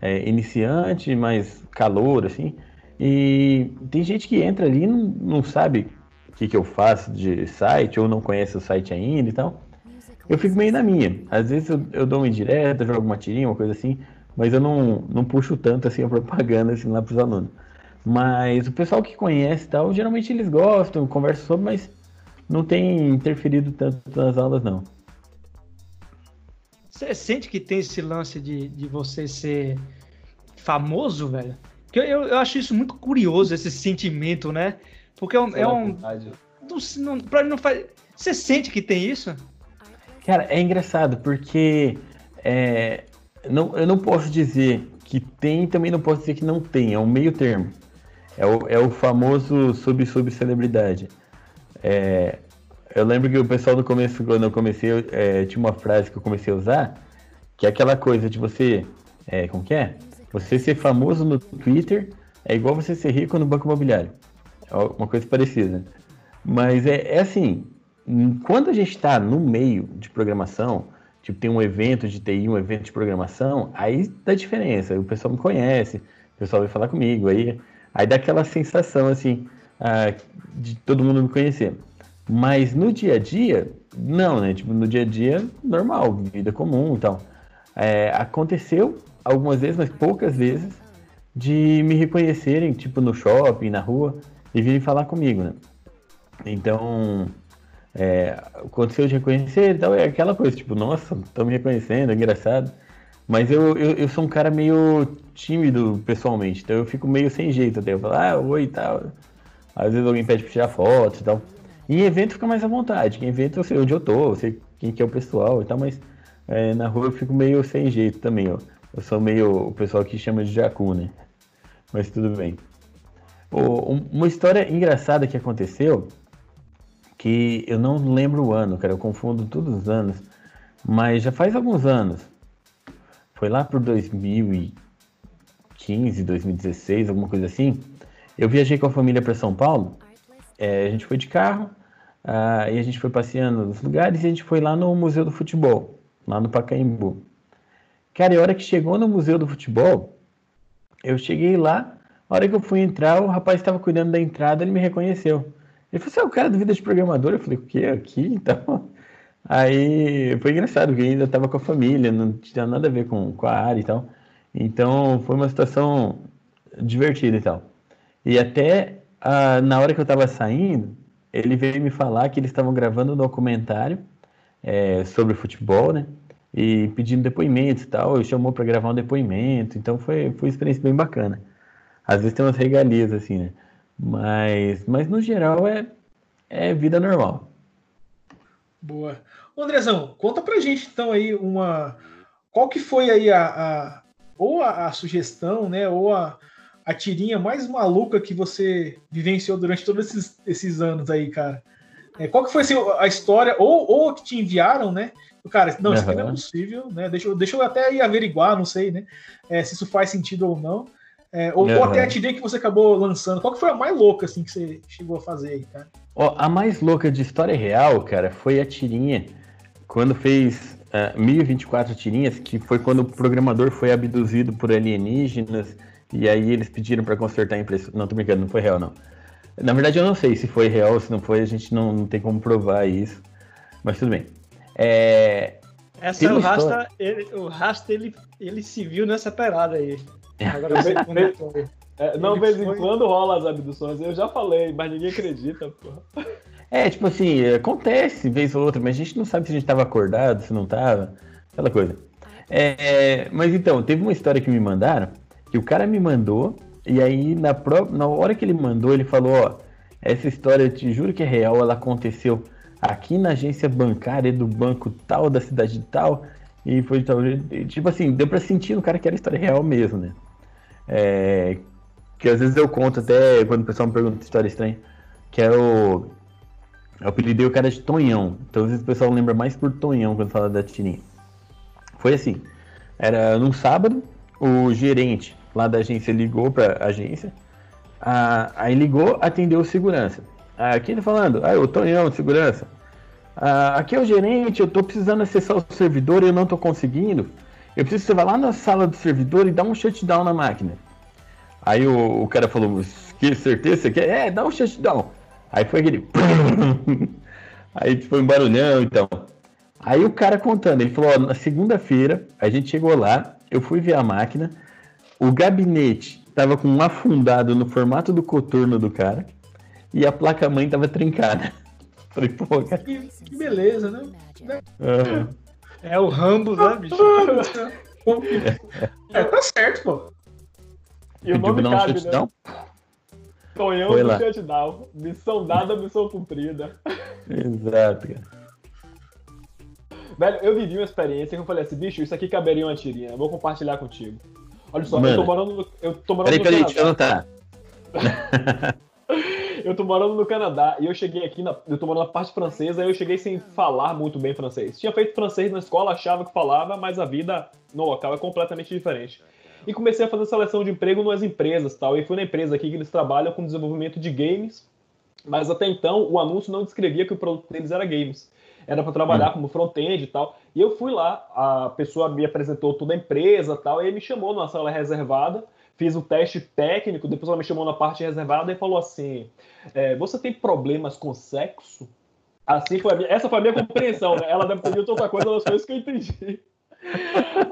é, iniciante, mais calor, assim, e tem gente que entra ali e não, não sabe o que, que eu faço de site, ou não conhece o site ainda e tal. Eu fico meio na minha. Às vezes eu, eu dou uma indireta, jogo uma tirinha, uma coisa assim, mas eu não, não puxo tanto assim a propaganda assim, lá pros alunos. Mas o pessoal que conhece e tal, geralmente eles gostam, conversam sobre, mas não tem interferido tanto nas aulas, não. Você sente que tem esse lance de, de você ser famoso, velho? Porque eu, eu acho isso muito curioso, esse sentimento, né? Porque é um. É um não, não, pra mim não faz. Você sente que tem isso? Cara, é engraçado, porque é, não, eu não posso dizer que tem, também não posso dizer que não tem, é um meio termo. É o, é o famoso sub-sub celebridade. É, eu lembro que o pessoal no começo, quando eu comecei, é, tinha uma frase que eu comecei a usar, que é aquela coisa de você. É, como que é? Você ser famoso no Twitter é igual você ser rico no banco imobiliário. É uma coisa parecida. Mas é, é assim, quando a gente está no meio de programação, tipo, tem um evento de TI, um evento de programação, aí dá diferença. O pessoal me conhece, o pessoal vai falar comigo, aí, aí dá aquela sensação, assim, ah, de todo mundo me conhecer. Mas no dia a dia, não, né? Tipo, no dia a dia, normal, vida comum e tal. É, aconteceu algumas vezes, mas poucas vezes, de me reconhecerem, tipo, no shopping, na rua, e virem falar comigo, né? Então, é, aconteceu de reconhecer, então é aquela coisa, tipo, nossa, estão me reconhecendo, é engraçado. Mas eu, eu, eu, sou um cara meio tímido pessoalmente, então eu fico meio sem jeito até. Eu falo, ah, oi e tal. Às vezes alguém pede pra tirar foto e tal. Em evento fica mais à vontade. Em evento eu sei onde eu tô, eu sei quem que é o pessoal e tal, mas é, na rua eu fico meio sem jeito também, ó. Eu sou meio o pessoal que chama de jacu, né? Mas tudo bem. uma história engraçada que aconteceu, que eu não lembro o ano, cara, eu confundo todos os anos, mas já faz alguns anos. Foi lá por 2015, 2016, alguma coisa assim. Eu viajei com a família para São Paulo. É, a gente foi de carro, uh, e a gente foi passeando nos lugares e a gente foi lá no Museu do Futebol, lá no Pacaembu. Cara, e a hora que chegou no Museu do Futebol, eu cheguei lá, a hora que eu fui entrar, o rapaz estava cuidando da entrada, ele me reconheceu. Ele falou, você é o cara do Vida de Programador? Eu falei, o quê? Aqui? Então... Aí foi engraçado, porque ainda estava com a família, não tinha nada a ver com, com a área e tal. Então foi uma situação divertida e tal. E até ah, na hora que eu estava saindo, ele veio me falar que eles estavam gravando um documentário é, sobre futebol, né? e pedindo depoimentos e tal. Eu chamou para gravar um depoimento, então foi, foi uma experiência bem bacana. Às vezes tem umas regalias assim, né? Mas, mas no geral é, é vida normal. Boa. Andrezão, conta pra gente então aí uma. Qual que foi aí a. a ou a, a, sugestão, né? Ou a, a tirinha mais maluca que você vivenciou durante todos esses, esses anos aí, cara? É, qual que foi assim, a história, ou, ou que te enviaram, né? Cara, não, isso aqui não é possível, né? Deixa, eu, deixa eu até ir averiguar, não sei, né? É, se isso faz sentido ou não. É, ou, uhum. ou, até a TD que você acabou lançando. Qual que foi a mais louca, assim, que você chegou a fazer aí, cara? Ó, a mais louca de história real, cara, foi a tirinha. Quando fez uh, 1024 tirinhas, que foi quando o programador foi abduzido por alienígenas, e aí eles pediram para consertar a impressão. Não, tô brincando, não foi real, não. Na verdade, eu não sei se foi real ou se não foi, a gente não, não tem como provar isso. Mas tudo bem. É, Essa é o Rasta, ele, o Rasta ele, ele se viu nessa parada aí. Agora você comentou. É, não, de vez em quando rola as abduções, eu já falei, mas ninguém acredita, porra. É, tipo assim, acontece vez ou outra, mas a gente não sabe se a gente estava acordado, se não estava, aquela coisa. É, mas então, teve uma história que me mandaram, que o cara me mandou, e aí na, pro, na hora que ele mandou, ele falou, ó, essa história, eu te juro que é real, ela aconteceu aqui na agência bancária do banco tal, da cidade tal, e foi de tal jeito. Tipo assim, deu pra sentir no cara que era história real mesmo, né? É, que às vezes eu conto até quando o pessoal me pergunta história estranha, que é o. Eu apelidei o cara de Tonhão. Então às vezes o pessoal lembra mais por Tonhão quando fala da tirinha. Foi assim. Era num sábado, o gerente lá da agência ligou pra agência. aí ligou, atendeu o segurança. Ah, quem tá falando? Ah, o Tonhão de segurança. Ah, aqui é o gerente, eu tô precisando acessar o servidor e eu não tô conseguindo. Eu preciso que você vá lá na sala do servidor e dá um shutdown na máquina. Aí o, o cara falou, que certeza você quer? É, dá um shutdown. Aí foi aquele. Aí foi um barulhão então. Aí o cara contando, ele falou, ó, na segunda-feira a gente chegou lá, eu fui ver a máquina, o gabinete tava com um afundado no formato do coturno do cara e a placa-mãe tava trincada. Falei, pô, cara. Que, que beleza, né? Uhum. É o Rambo, né, bicho? é, tá certo, pô. E o nome cabe, um né? Tonhão do shutdown. Missão dada, missão cumprida. Exato, cara. Velho, eu vivi uma experiência que eu falei assim, bicho, isso aqui caberia uma tirinha. Eu vou compartilhar contigo. Olha só, Mano. eu tô morando no. Eu tô morando peraí, peraí, deixa eu anotar. Eu tô morando no Canadá e eu cheguei aqui, na, eu tô morando na parte francesa, e eu cheguei sem falar muito bem francês. Tinha feito francês na escola, achava que falava, mas a vida no local é completamente diferente. E comecei a fazer seleção de emprego nas empresas tal. E fui na empresa aqui que eles trabalham com desenvolvimento de games, mas até então o anúncio não descrevia que o produto deles era games. Era para trabalhar como front-end e tal. E eu fui lá, a pessoa me apresentou toda a empresa tal, e me chamou numa sala reservada fiz o teste técnico, depois ela me chamou na parte reservada e falou assim: é, Você tem problemas com sexo? Assim foi minha, essa foi a minha compreensão, né? Ela deve ter dito outra coisa das coisas que eu entendi.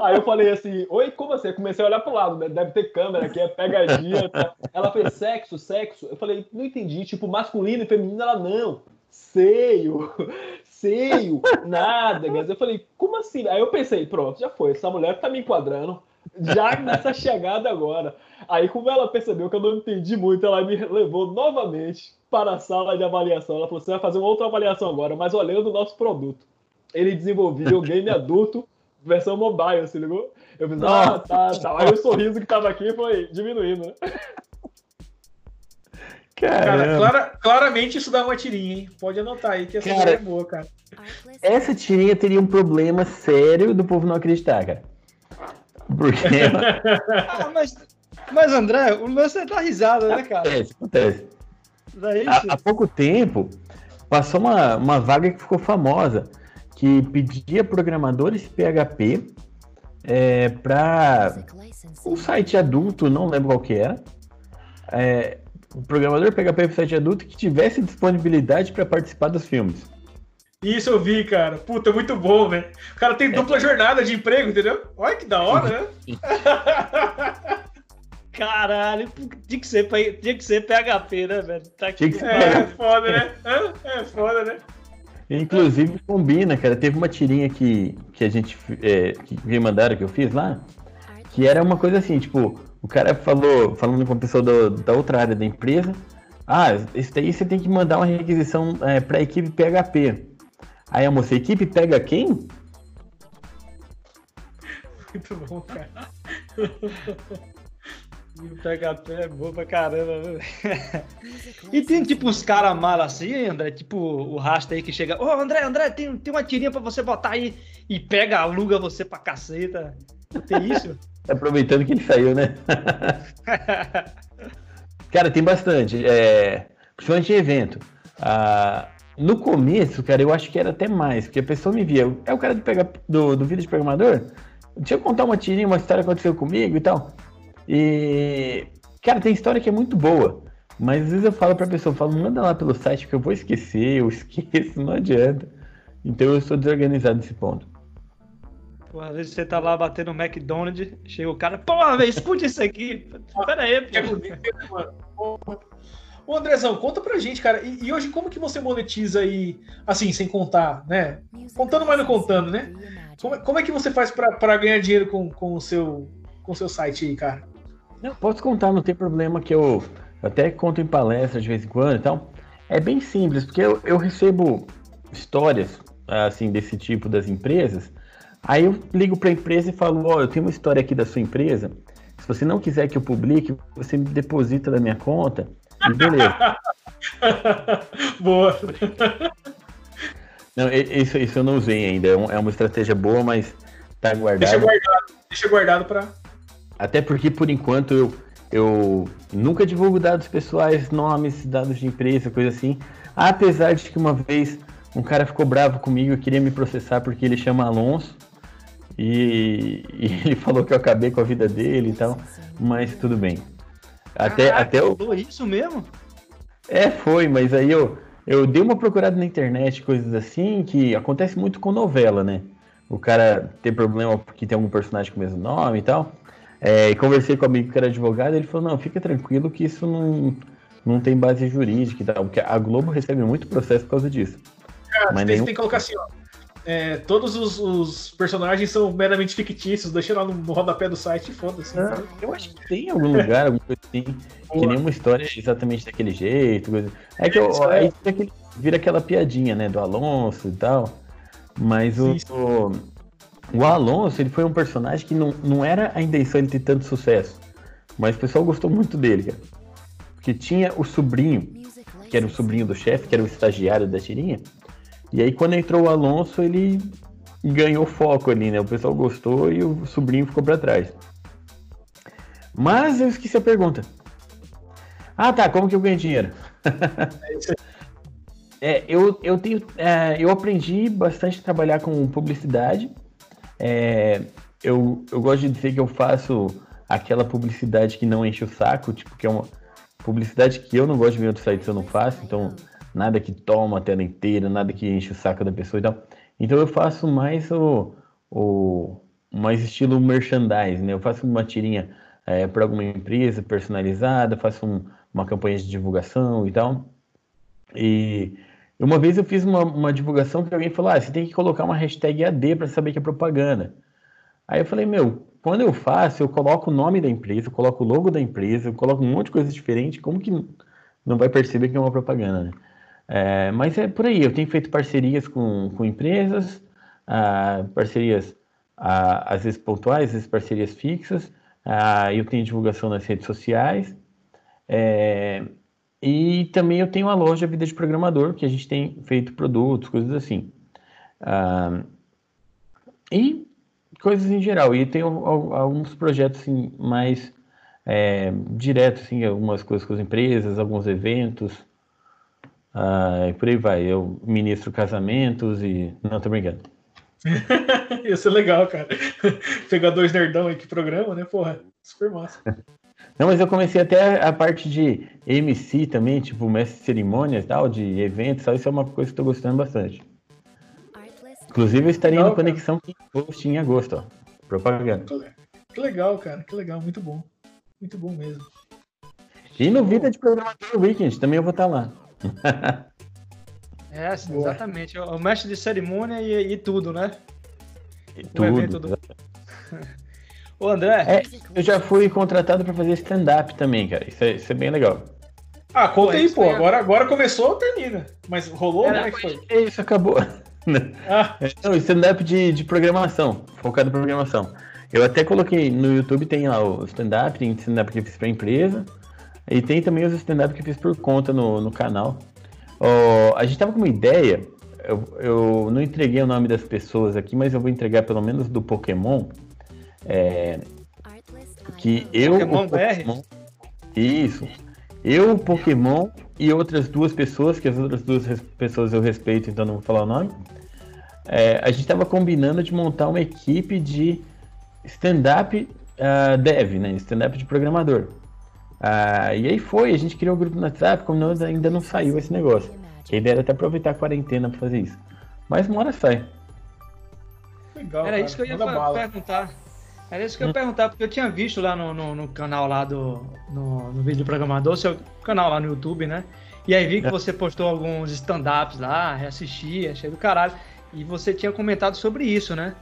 Aí eu falei assim, oi, como assim? Eu comecei a olhar pro lado, né? Deve ter câmera aqui, é pegadinha. Tá? Ela fez sexo, sexo. Eu falei, não entendi, tipo, masculino e feminino, ela não. Seio, seio, nada. Eu falei, como assim? Aí eu pensei, pronto, já foi. Essa mulher tá me enquadrando já nessa chegada agora. Aí, como ela percebeu que eu não entendi muito, ela me levou novamente para a sala de avaliação. Ela falou: você vai fazer uma outra avaliação agora, mas olhando o nosso produto. Ele desenvolveu game adulto versão mobile, se ligou? Eu fiz, ah, tá, tá. Aí o sorriso que tava aqui foi diminuindo, né? Cara, clara, claramente isso dá uma tirinha, hein? Pode anotar aí que essa cara, é boa, cara. Essa tirinha teria um problema sério do povo não acreditar, cara. Porque. ah, mas, mas, André, o lance é dar risada, né, cara? Acontece, acontece. há, há, pouco tempo, passou uma, uma vaga que ficou famosa, que pedia programadores PHP é, para um site adulto, não lembro qual que era. É, um programador PHP para site adulto que tivesse disponibilidade para participar dos filmes. Isso eu vi, cara. Puta, muito bom, né? O cara tem dupla jornada de emprego, entendeu? Olha que da hora, né? Caralho, tinha que ser, tinha que ser PHP, né, velho? Tá tinha que ser é, foda, né? É foda, né? Inclusive combina, cara. Teve uma tirinha que, que a gente é, que me mandaram que eu fiz lá, que era uma coisa assim, tipo, o cara falou, falando com a pessoa do, da outra área da empresa, ah, isso daí você tem que mandar uma requisição é, para a equipe PHP. Aí a moça, equipe pega quem? Muito bom, cara. Pega pé é bom pra caramba, né? E tem tipo uns caras malos assim, André, tipo o rasta aí que chega, ô oh, André, André, tem, tem uma tirinha pra você botar aí e pega, aluga você pra caceta. Tem isso? Aproveitando que ele saiu, né? cara, tem bastante. É, principalmente em evento. Ah, no começo, cara, eu acho que era até mais, porque a pessoa me via. É o cara do, pega, do, do vídeo de programador? Deixa eu contar uma tirinha, uma história que aconteceu comigo e tal. E. Cara, tem história que é muito boa. Mas às vezes eu falo pra pessoa, eu falo, manda lá pelo site que eu vou esquecer, eu esqueço, não adianta. Então eu sou desorganizado nesse ponto. Pô, às vezes você tá lá batendo no McDonald's, chega o cara, pô, velho, escute isso aqui. Pera aí, pô. Ô Andrezão, conta pra gente, cara. E, e, hoje como que você monetiza aí, assim, sem contar, né? Contando, mas não contando, né? Como, como é que você faz para ganhar dinheiro com, com, o seu, com o seu site aí, cara? Não, posso contar, não tem problema que eu, eu até conto em palestra de vez em quando então É bem simples, porque eu, eu recebo histórias, assim, desse tipo das empresas. Aí eu ligo para a empresa e falo, ó, oh, eu tenho uma história aqui da sua empresa. Se você não quiser que eu publique, você me deposita da minha conta beleza. Boa. Não, isso, isso eu não usei ainda. É, é uma estratégia boa, mas tá guardado. Deixa guardado, deixa guardado para. Até porque, por enquanto, eu, eu nunca divulgo dados pessoais, nomes, dados de empresa, coisa assim. Apesar de que uma vez um cara ficou bravo comigo e queria me processar porque ele chama Alonso. E, e, ele falou que eu acabei com a vida dele e tal. Mas tudo bem. Até, Caraca, até eu... isso mesmo? É, foi, mas aí eu, eu dei uma procurada na internet, coisas assim, que acontece muito com novela, né? O cara tem problema porque tem algum personagem com o mesmo nome e tal. É, e conversei com um amigo que era advogado, ele falou, não, fica tranquilo que isso não, não tem base jurídica e tal, porque a Globo recebe muito processo por causa disso. Cara, Mas nenhum... tem que colocar assim, ó, é, todos os, os, personagens são meramente fictícios, deixa lá no, no rodapé do site e foda-se. Ah, eu acho que tem algum lugar, alguma coisa assim, que nenhuma história é exatamente daquele jeito. Coisa... É que eu, é. aí aquele, vira aquela piadinha, né, do Alonso e tal. Mas o, o, o, Alonso, ele foi um personagem que não, não era a intenção de ter tanto sucesso. Mas o pessoal gostou muito dele, cara. Porque tinha o sobrinho, que era o sobrinho do chefe, que era o estagiário da tirinha. E aí quando entrou o Alonso, ele ganhou foco ali, né? O pessoal gostou e o sobrinho ficou para trás. Mas eu esqueci a pergunta. Ah, tá. Como que eu ganho dinheiro? é, eu, eu tenho, é, eu aprendi bastante a trabalhar com publicidade. É, eu, eu gosto de dizer que eu faço aquela publicidade que não enche o saco, tipo, que é uma publicidade que eu não gosto de ver em outros sites, eu não faço, então nada que toma a tela inteira, nada que enche o saco da pessoa e tal. Então eu faço mais o, o mais estilo merchandise, né? Eu faço uma tirinha é, para alguma empresa personalizada, faço um, uma campanha de divulgação e tal. E uma vez eu fiz uma, uma divulgação que alguém falou: ah, você tem que colocar uma hashtag AD para saber que é propaganda. Aí eu falei: meu, quando eu faço, eu coloco o nome da empresa, eu coloco o logo da empresa, eu coloco um monte de coisa diferente, como que não vai perceber que é uma propaganda, né? É, mas é por aí, eu tenho feito parcerias com, com empresas, ah, parcerias ah, às vezes pontuais, às vezes parcerias fixas, ah, eu tenho divulgação nas redes sociais, é, e também eu tenho a loja Vida de Programador, que a gente tem feito produtos, coisas assim. Ah, e coisas em geral. E tem alguns projetos assim, mais é, diretos, assim, algumas coisas com as empresas, alguns eventos. Ah, e por aí vai. Eu ministro casamentos e. Não, tô brincando. Ia ser legal, cara. Pegar dois nerdão aí que programa, né? Porra, super massa. Não, mas eu comecei até a parte de MC também, tipo mestre de cerimônias tal, de eventos, tal. Isso é uma coisa que eu tô gostando bastante. Inclusive, eu estaria legal, no Conexão Post em agosto, ó. Propaganda. Que legal, cara. Que legal. Muito bom. Muito bom mesmo. E no Vida de Programador Weekend, também eu vou estar lá. é, sim, exatamente. O mestre de cerimônia e, e tudo, né? E tudo. Evento do... Ô, André. É, eu já fui contratado para fazer stand-up também, cara. Isso é, isso é bem legal. Ah, conta aí, pô. Agora, agora começou, termina. Mas rolou? Era, é que foi? É isso, acabou. Ah. Não, stand-up de, de programação, focado em programação. Eu até coloquei no YouTube, tem lá o stand-up, tem stand-up que eu fiz pra empresa, e tem também os stand-up que eu fiz por conta no, no canal. Oh, a gente tava com uma ideia, eu, eu não entreguei o nome das pessoas aqui, mas eu vou entregar pelo menos do Pokémon. É, que eu. Pokémon, Pokémon Isso. Eu, o Pokémon e outras duas pessoas, que as outras duas pessoas eu respeito, então não vou falar o nome. É, a gente estava combinando de montar uma equipe de stand-up uh, dev, né? Stand-up de programador. Uh, e aí foi, a gente criou um grupo no WhatsApp, como não, ainda não saiu esse negócio. A ideia era até aproveitar a quarentena para fazer isso. Mas uma hora sai. Legal, era cara. isso que eu ia perguntar. Era isso que eu ia perguntar, porque eu tinha visto lá no, no, no canal lá do. No, no vídeo do programador, seu canal lá no YouTube, né? E aí vi que é. você postou alguns stand-ups lá, reassisti, achei do caralho. E você tinha comentado sobre isso, né?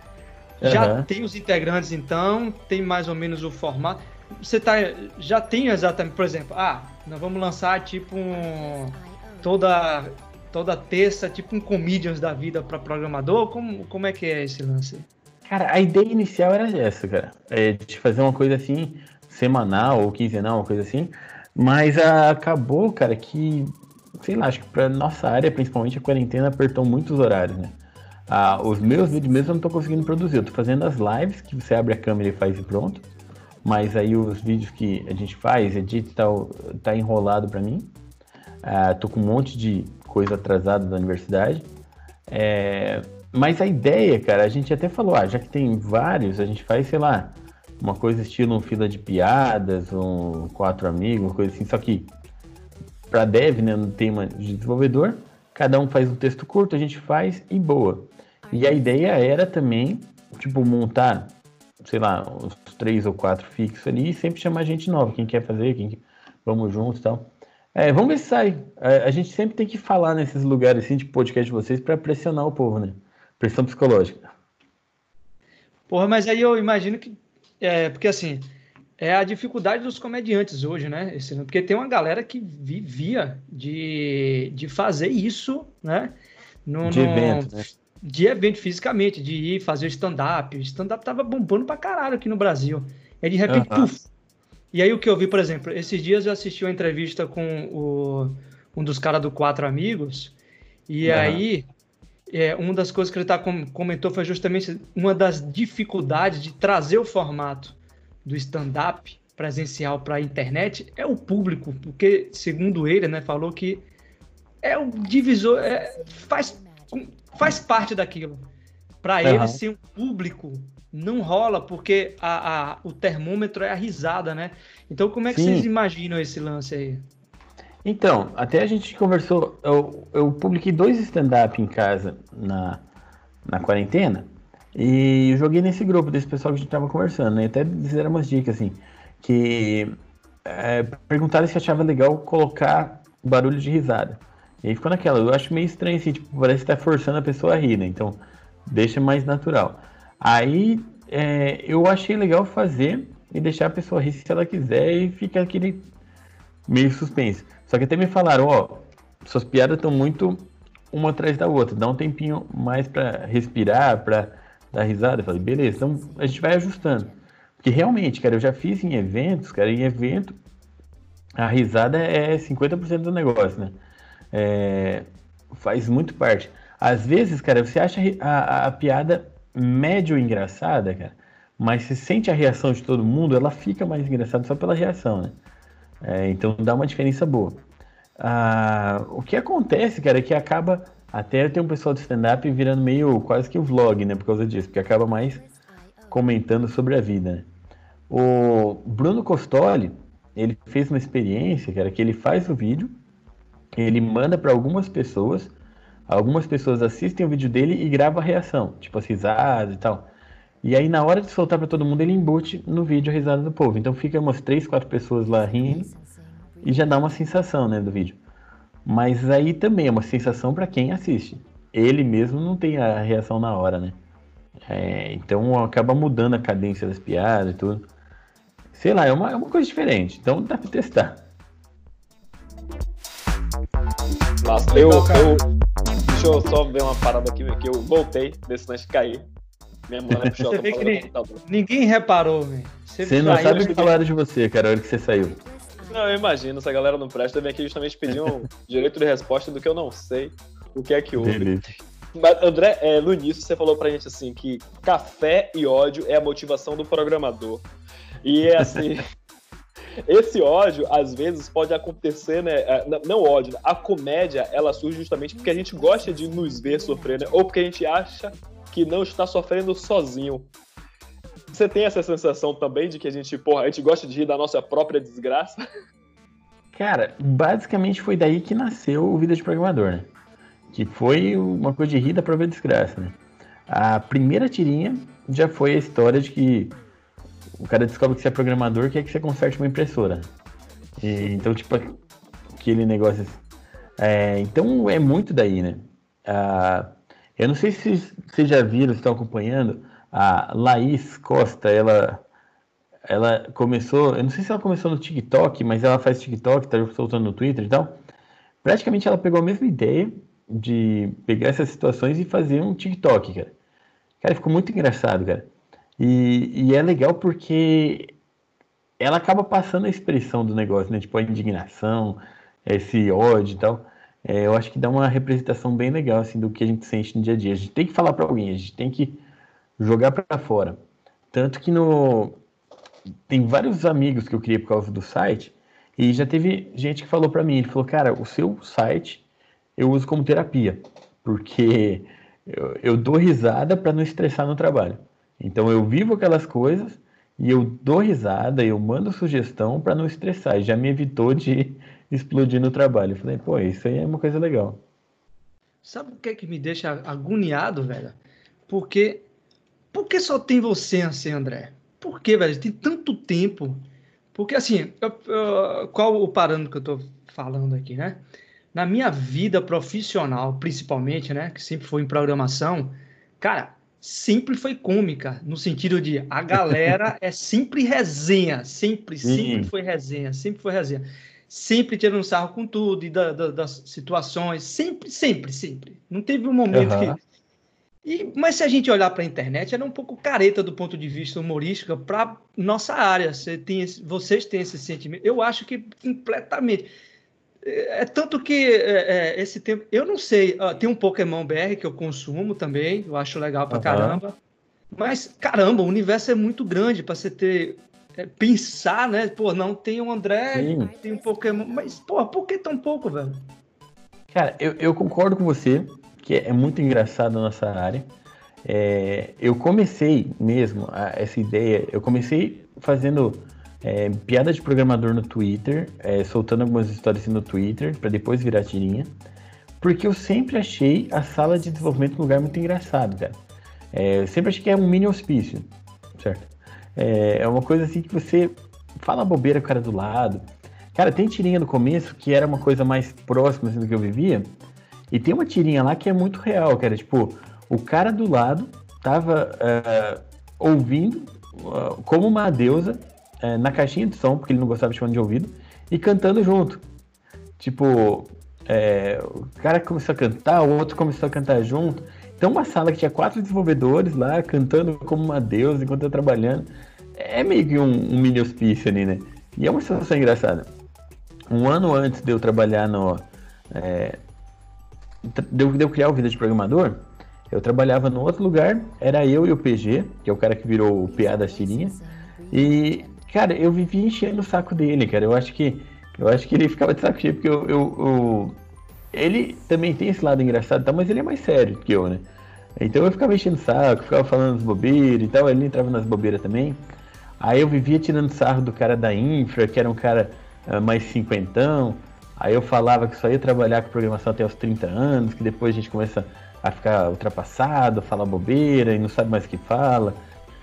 Já uhum. tem os integrantes, então, tem mais ou menos o formato. Você tá, já tem exatamente, por exemplo, ah, nós vamos lançar tipo um, toda toda terça, tipo um comedians da vida para programador. Como, como é que é esse lance? Cara, a ideia inicial era essa, cara. É de fazer uma coisa assim, semanal ou quinzenal, uma coisa assim. Mas acabou, cara, que, sei lá, acho que pra nossa área, principalmente a quarentena, apertou muitos horários, né? Ah, os meus vídeos mesmo eu não tô conseguindo produzir. Eu tô fazendo as lives, que você abre a câmera e faz e pronto. Mas aí os vídeos que a gente faz, edita e tal, tá enrolado para mim. Ah, tô com um monte de coisa atrasada da universidade. É, mas a ideia, cara, a gente até falou, ah, já que tem vários, a gente faz, sei lá, uma coisa estilo um fila de piadas, um quatro amigos, uma coisa assim, só que para dev, né, no tema de desenvolvedor, cada um faz um texto curto, a gente faz e boa. E a ideia era também, tipo, montar, sei lá, uns três ou quatro fixos ali e sempre chamar gente nova, quem quer fazer, quem vamos juntos e tal. É, vamos ver se sai. A, a, gente sempre tem que falar nesses lugares assim de podcast de vocês para pressionar o povo, né? Pressão psicológica. Porra, mas aí eu imagino que. É, porque assim, é a dificuldade dos comediantes hoje, né? Esse, porque tem uma galera que vivia de, de fazer isso, né? No, de evento, né? De evento fisicamente, de ir fazer stand-up. Stand-up tava bombando pra caralho aqui no Brasil. E de repente, uh -huh. puf! E aí o que eu vi, por exemplo, esses dias eu assisti uma entrevista com o, um dos caras do Quatro Amigos. E Aham. aí, é, uma das coisas que ele tá com- comentou foi justamente uma das dificuldades de trazer o formato do stand-up presencial para a internet é o público, porque, segundo ele, né, falou que é o divisor, é, faz, faz parte daquilo. Para Aham. ele ser um público, não rola, porque a, a- o termômetro é a risada, né? Então, como é que Sim. vocês imaginam esse lance aí? Então, até a gente conversou, eu, eu publiquei dois stand-up em casa na, na quarentena e eu joguei nesse grupo desse pessoal que a gente tava conversando, né? Até disseram umas dicas, assim, que é, perguntaram se achava legal colocar barulho de risada. E aí ficou naquela, eu acho meio estranho, assim, tipo, parece que tá forçando a pessoa a rir, né? Então, deixa mais natural. Aí, é, eu achei legal fazer e deixar a pessoa rir se ela quiser e fica aquele meio suspense. Só que até me falaram, ó, suas piadas estão muito uma atrás da outra, dá um tempinho mais pra respirar, pra dar risada. Eu falei, beleza, então a gente vai ajustando. Porque realmente, cara, eu já fiz em eventos, cara, em evento a risada é 50% do negócio, né? É, faz muito parte. Às vezes, cara, você acha a, a- a piada médio engraçada, cara, mas você sente a reação de todo mundo, ela fica mais engraçada só pela reação, né? É, então dá uma diferença boa. Ah, o que acontece, cara, é que acaba até tem um pessoal de stand-up virando meio quase que vlog, né? Por causa disso, porque acaba mais comentando sobre a vida. né? O Bruno Costoli, ele fez uma experiência, cara, que ele faz o vídeo, ele manda para algumas pessoas, algumas pessoas assistem o vídeo dele e grava a reação, tipo as risadas e tal. E aí na hora de soltar para todo mundo, ele embute no vídeo a risada do povo. Então fica umas três, quatro pessoas lá rindo e já dá uma sensação, né, do vídeo. Mas aí também é uma sensação para quem assiste. Ele mesmo não tem a reação na hora, né? É, então acaba mudando a cadência das piadas e tudo. Sei lá, é uma, é uma coisa diferente. Então dá pra testar. Nossa, eu, eu. Deixa eu só ver uma parada aqui, que eu voltei desse lance cair. Você do ele- computador. Ninguém reparou, velho. Você não saiu- sabe o que falaram de você, cara, a hora que você saiu. Não, eu imagino, se a galera não presta, eu vim aqui justamente pedir um direito de resposta do que eu não sei, o que é que houve. Beleza. Mas, André, é, no início você falou pra gente assim que café e ódio é a motivação do programador. E é assim. Esse ódio, às vezes, pode acontecer, né? é, Não ódio, né? a comédia, ela surge justamente porque a gente gosta de nos ver sofrer, né? Ou porque a gente acha que não está sofrendo sozinho. Você tem essa sensação também de que a gente, porra, a gente gosta de rir da nossa própria desgraça? Cara, basicamente foi daí que nasceu o Vida de Programador, né? Que foi uma coisa de rir da própria desgraça, né? A primeira tirinha já foi a história de que o cara descobre que você é programador e quer que você conserte uma impressora. E, então, tipo, aquele negócio assim. É, então é muito daí, né? Ah, eu não sei se vocês já viram, estão acompanhando, a Laís Costa, ela ela começou, eu não sei se ela começou no TikTok, mas ela faz TikTok, tá soltando no Twitter e tal. Praticamente ela pegou a mesma ideia de pegar essas situações e fazer um TikTok, cara. Cara, ficou muito engraçado, cara. E, e é legal porque ela acaba passando a expressão do negócio, né? Tipo, a indignação, esse ódio e tal. É, eu acho que dá uma representação bem legal, assim, do que a gente sente no dia a dia. A gente tem que falar pra alguém, a gente tem que jogar pra fora. Tanto que no... Tem vários amigos que eu criei por causa do site e já teve gente que falou pra mim, ele falou, cara, o seu site eu uso como terapia, porque eu, eu dou risada pra não estressar no trabalho. Então eu vivo aquelas coisas e eu dou risada, eu mando sugestão pra não estressar. E já me evitou de explodir no trabalho. Eu falei, pô, isso aí é uma coisa legal. Sabe o que é que me deixa agoniado, velho? Porque. Por que só tem você assim, André? Por que, velho? Tem tanto tempo. Porque, assim, eu- eu- qual o parâmetro que eu tô falando aqui, né? Na minha vida profissional, principalmente, né? Que sempre foi em programação, cara, sempre foi cômica, no sentido de a galera é sempre resenha, sempre, sempre Sim. foi resenha, sempre foi resenha. Sempre tirando sarro com tudo e da- da- das situações, sempre, sempre, sempre. Não teve um momento Aham. que. E, mas se a gente olhar para a internet, ela é um pouco careta do ponto de vista humorístico para nossa área. Você tem esse- vocês têm esse sentimento. Eu acho que completamente. É tanto que é, é, esse tempo. Eu não sei. ó, tem um Pokémon BR que eu consumo também. Eu acho legal pra Aham. caramba. Mas, caramba, o universo é muito grande pra você ter. É, pensar, né? Pô, não tem um André, Sim. tem um Pokémon. Mas, pô, por que tão pouco, velho? Cara, eu, eu concordo com você que é muito engraçado a nossa área. É, eu comecei mesmo a- essa ideia, eu comecei fazendo é, piada de programador no Twitter, é, soltando algumas histórias assim no Twitter, para depois virar tirinha, porque eu sempre achei a sala de desenvolvimento um lugar muito engraçado, cara. É, eu sempre achei que é um mini hospício, certo? É, é uma coisa assim que você fala bobeira com o cara do lado. Cara, tem tirinha no começo que era uma coisa mais próxima assim, do que eu vivia, e tem uma tirinha lá que é muito real, cara. Tipo, o cara do lado tava é, ouvindo ah, como uma deusa é, na caixinha de som, porque ele não gostava de chamar de ouvido, e cantando junto. Tipo, é, o cara começou a cantar, o outro começou a cantar junto. Então, uma sala que tinha quatro desenvolvedores lá cantando como uma deusa enquanto eu trabalhando. É meio que um, um mini hospício ali, né? E é uma situação engraçada. Um ano antes de eu trabalhar no. é, de eu, de eu criar o Vida de Programador, eu trabalhava no outro lugar, era eu e o PG, que é o cara que virou o PA da tirinha. E, cara, eu vivia enchendo o saco dele, cara. Eu acho que. Eu acho que ele ficava de saco cheio, porque eu. eu- eu- ele também tem esse lado engraçado, tá? mas ele é mais sério que eu, né? Então eu ficava enchendo o saco, ficava falando as bobeiras e tal, ele entrava nas bobeiras também. Aí eu vivia tirando sarro do cara da infra, que era um cara ah, mais cinquentão. Aí eu falava que só ia trabalhar com programação até os 30 anos, que depois a gente começa a ficar ultrapassado, falar bobeira e não sabe mais o que fala.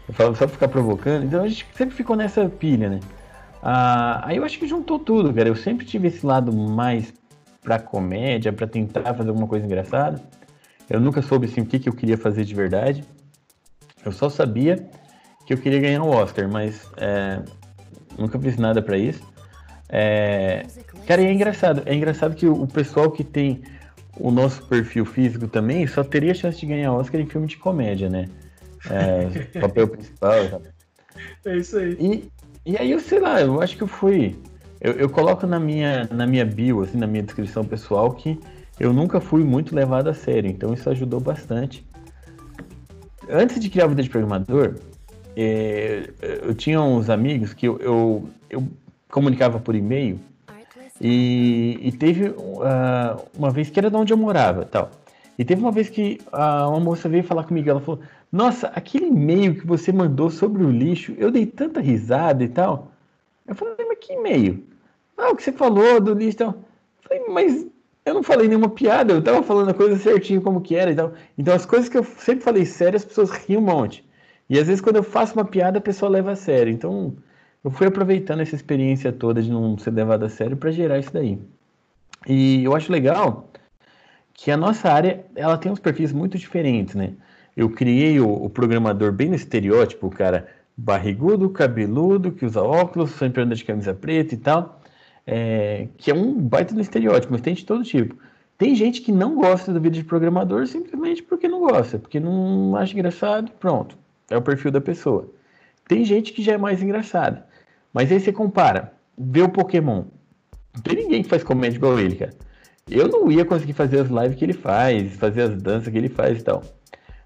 Eu falava só pra ficar provocando. Então a gente sempre ficou nessa pilha, né? Ah, aí eu acho que juntou tudo, cara. Eu sempre tive esse lado mais pra comédia, pra tentar fazer alguma coisa engraçada. Eu nunca soube assim, o que, que eu queria fazer de verdade. Eu só sabia que eu queria ganhar o Oscar, mas é, nunca fiz nada pra isso. É, cara, e é engraçado. É engraçado que o, o pessoal que tem o nosso perfil físico também só teria chance de ganhar Oscar em filme de comédia, né? É, papel principal. sabe? É isso aí. E, e aí eu sei lá, eu acho que eu fui. Eu, eu coloco na minha, na minha bio, assim, na minha descrição pessoal, que eu nunca fui muito levado a sério, então isso ajudou bastante. Antes de criar a vida de programador, eh, eu tinha uns amigos que eu, eu, eu comunicava por e-mail e, e teve ah, uma vez que era de onde eu morava tal. E teve uma vez que ah, uma moça veio falar comigo, ela falou, nossa, aquele e-mail que você mandou sobre o lixo, eu dei tanta risada e tal. Eu falei, mas que e-mail? Ah, o que você falou do lixo e tal. Eu falei, mas eu não falei nenhuma piada, eu tava falando a coisa certinho como que era e tal. Então as coisas que eu sempre falei sério, as pessoas riam um monte. E às vezes quando eu faço uma piada, a pessoa leva a sério. Então eu fui aproveitando essa experiência toda de não ser levado a sério para gerar isso daí. E eu acho legal que a nossa área ela tem uns perfis muito diferentes, né? Eu criei o, o programador bem no estereótipo, o cara barrigudo, cabeludo, que usa óculos, sempre anda de camisa preta e tal, é, que é um baita no estereótipo, mas tem de todo tipo. Tem gente que não gosta do vídeo de programador simplesmente porque não gosta, porque não acha engraçado, pronto, é o perfil da pessoa. Tem gente que já é mais engraçada, mas aí você compara, vê o Pokémon, não tem ninguém que faz comédia igual ele, cara. Eu não ia conseguir fazer as lives que ele faz, fazer as danças que ele faz e tal.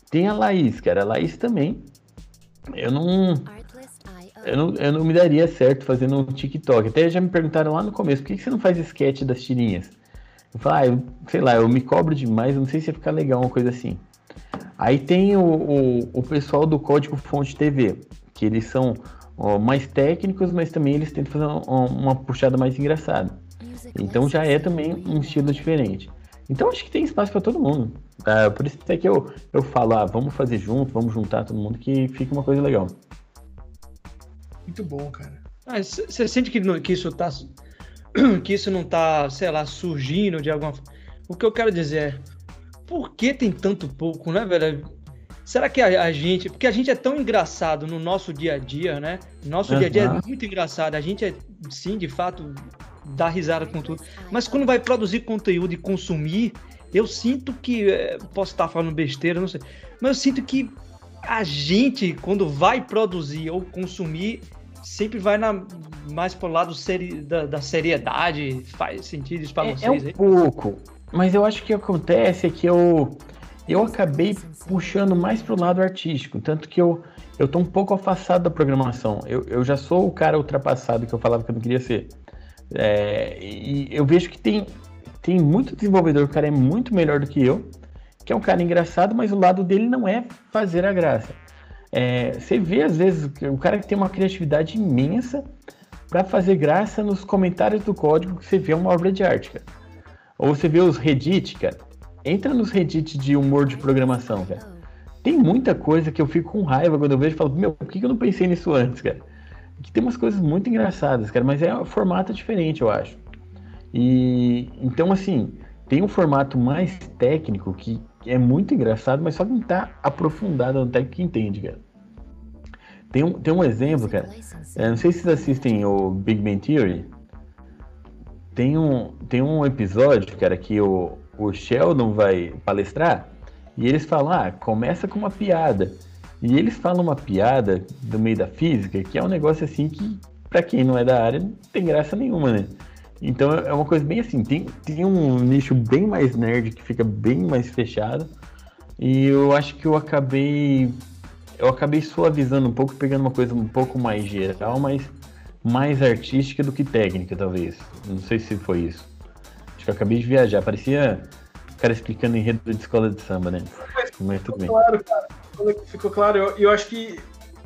Tem a Laís, cara. A Laís também. Eu não, eu não, eu não me daria certo fazendo um TikTok. Até já me perguntaram lá no começo, por que você não faz sketch das tirinhas? Eu falo, ah, eu, sei lá, eu me cobro demais, eu não sei se ia ficar legal uma coisa assim. Aí tem o, o, o pessoal do Código Fonte TV, que eles são ó, mais técnicos, mas também eles tentam fazer uma, uma puxada mais engraçada. Então já é também um estilo diferente. Então acho que tem espaço para todo mundo. tá? por isso até que eu, eu falo, ah, vamos fazer junto, vamos juntar todo mundo, que fica uma coisa legal. Muito bom, cara. Você sente que, que isso tá. Que isso não tá, sei lá, surgindo de alguma. O que eu quero dizer é. Por que tem tanto pouco, né, velho? Será que a, a gente. Porque a gente é tão engraçado no nosso dia a dia, né? Nosso dia a dia é muito engraçado. A gente é, sim, de fato, dá risada com tudo. Mas quando vai produzir conteúdo e consumir, eu sinto que. é, Posso estar falando besteira, não sei. Mas eu sinto que a gente, quando vai produzir ou consumir, sempre vai na, mais pro lado seri, da, da seriedade. Faz sentido isso pra É, é vocês? um hein? pouco, mas eu acho que o que acontece é que eu, eu acabei puxando mais pro lado artístico, tanto que eu, eu tô um pouco afastado da programação. Eu, eu já sou o cara ultrapassado que eu falava que eu não queria ser. É, e eu vejo que tem, tem muito desenvolvedor, o cara é muito melhor do que eu, que é um cara engraçado, mas o lado dele não é fazer a graça. É, você vê, às vezes, o cara que tem uma criatividade imensa para fazer graça nos comentários do código que você vê uma obra de arte, cara. Ou você vê os Reddit, cara. Entra nos Reddit de humor de programação, cara. Tem muita coisa que eu fico com raiva quando eu vejo e falo, meu, por que eu não pensei nisso antes, cara? Que tem umas coisas muito engraçadas, cara, mas é um formato diferente, eu acho. E então, assim, tem um formato mais técnico que é muito engraçado, mas só quem tá aprofundado no técnico que entende, cara. Tem um, tem um exemplo, cara. Eu não sei se vocês assistem o Big Bang Theory. Tem um, tem um episódio, cara, que o, o Sheldon vai palestrar e eles falam, ah, começa com uma piada. E eles falam uma piada do meio da física, que é um negócio assim que, pra quem não é da área, não tem graça nenhuma, né? Então é uma coisa bem assim, tem, tem um nicho bem mais nerd que fica bem mais fechado. E eu acho que eu acabei. Eu acabei suavizando um pouco, pegando uma coisa um pouco mais geral, mas mais artística do que técnica, talvez. Não sei se foi isso. Acho que eu acabei de viajar. Parecia o cara explicando enredo de escola de samba, né? Mas tudo bem. Claro, cara. Ficou claro. Eu, eu acho que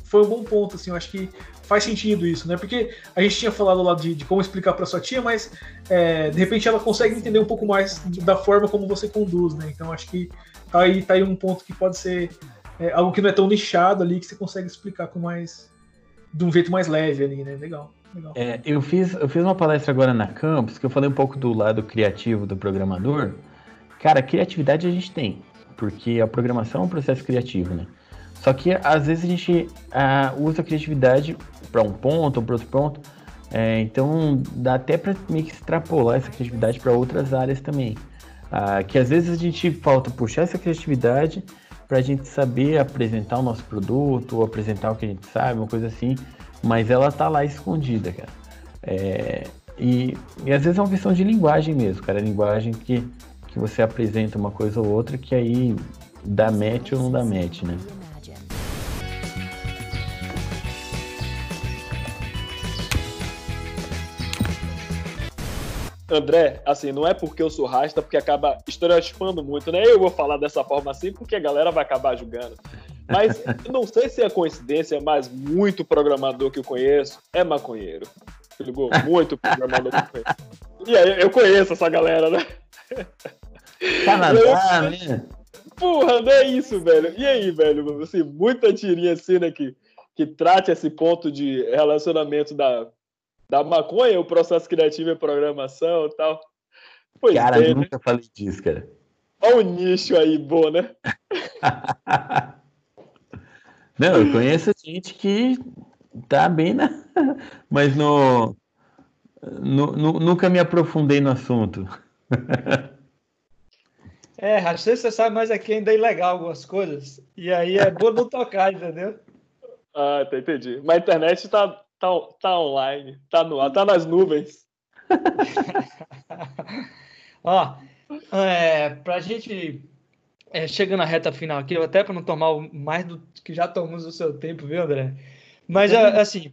foi um bom ponto, assim. Eu acho que faz sentido isso, né? Porque a gente tinha falado lá de, de como explicar para sua tia, mas é, de repente ela consegue entender um pouco mais da forma como você conduz, né? Então acho que tá aí, tá aí um ponto que pode ser é, algo que não é tão nichado ali, que você consegue explicar com mais. De um jeito mais leve ali, né? Legal. É, eu, fiz, eu fiz uma palestra agora na Campus que eu falei um pouco do lado criativo do programador. Cara, criatividade a gente tem, porque a programação é um processo criativo, né? Só que às vezes a gente ah, usa a criatividade para um ponto ou para outro ponto. É, então dá até para meio que extrapolar essa criatividade para outras áreas também. Ah, que às vezes a gente falta puxar essa criatividade para a gente saber apresentar o nosso produto ou apresentar o que a gente sabe, uma coisa assim. Mas ela tá lá escondida, cara. É, e, e às vezes é uma questão de linguagem mesmo, cara. Linguagem que, que você apresenta uma coisa ou outra que aí dá match ou não dá match, né? André, assim, não é porque eu sou rasta, porque acaba estereotipando muito, né? Eu vou falar dessa forma assim porque a galera vai acabar julgando. Mas não sei se é coincidência, mas muito programador que eu conheço é maconheiro. Ligou? Muito programador que eu conheço. E aí, eu conheço essa galera, né? Canadá, né? Porra, não é isso, velho. E aí, velho? Assim, muita tirinha assim, né? Que, que trate esse ponto de relacionamento da, da maconha, o processo criativo e programação e tal. Pois Cara, bem, eu né? nunca falei disso, cara. Olha o nicho aí, bom, né? Não, eu conheço gente que tá bem na. Mas no, no, no- nunca me aprofundei no assunto. É, às vezes você sabe mais aqui ainda é ilegal algumas coisas. E aí é bom não tocar, entendeu? Ah, tá, entendi. Mas a internet tá, tá, tá online, tá no ar, tá nas nuvens. Ó, é, pra gente é, chegando na reta final aqui, até para não tomar mais do que já tomamos o seu tempo, viu, André? Mas, a- assim,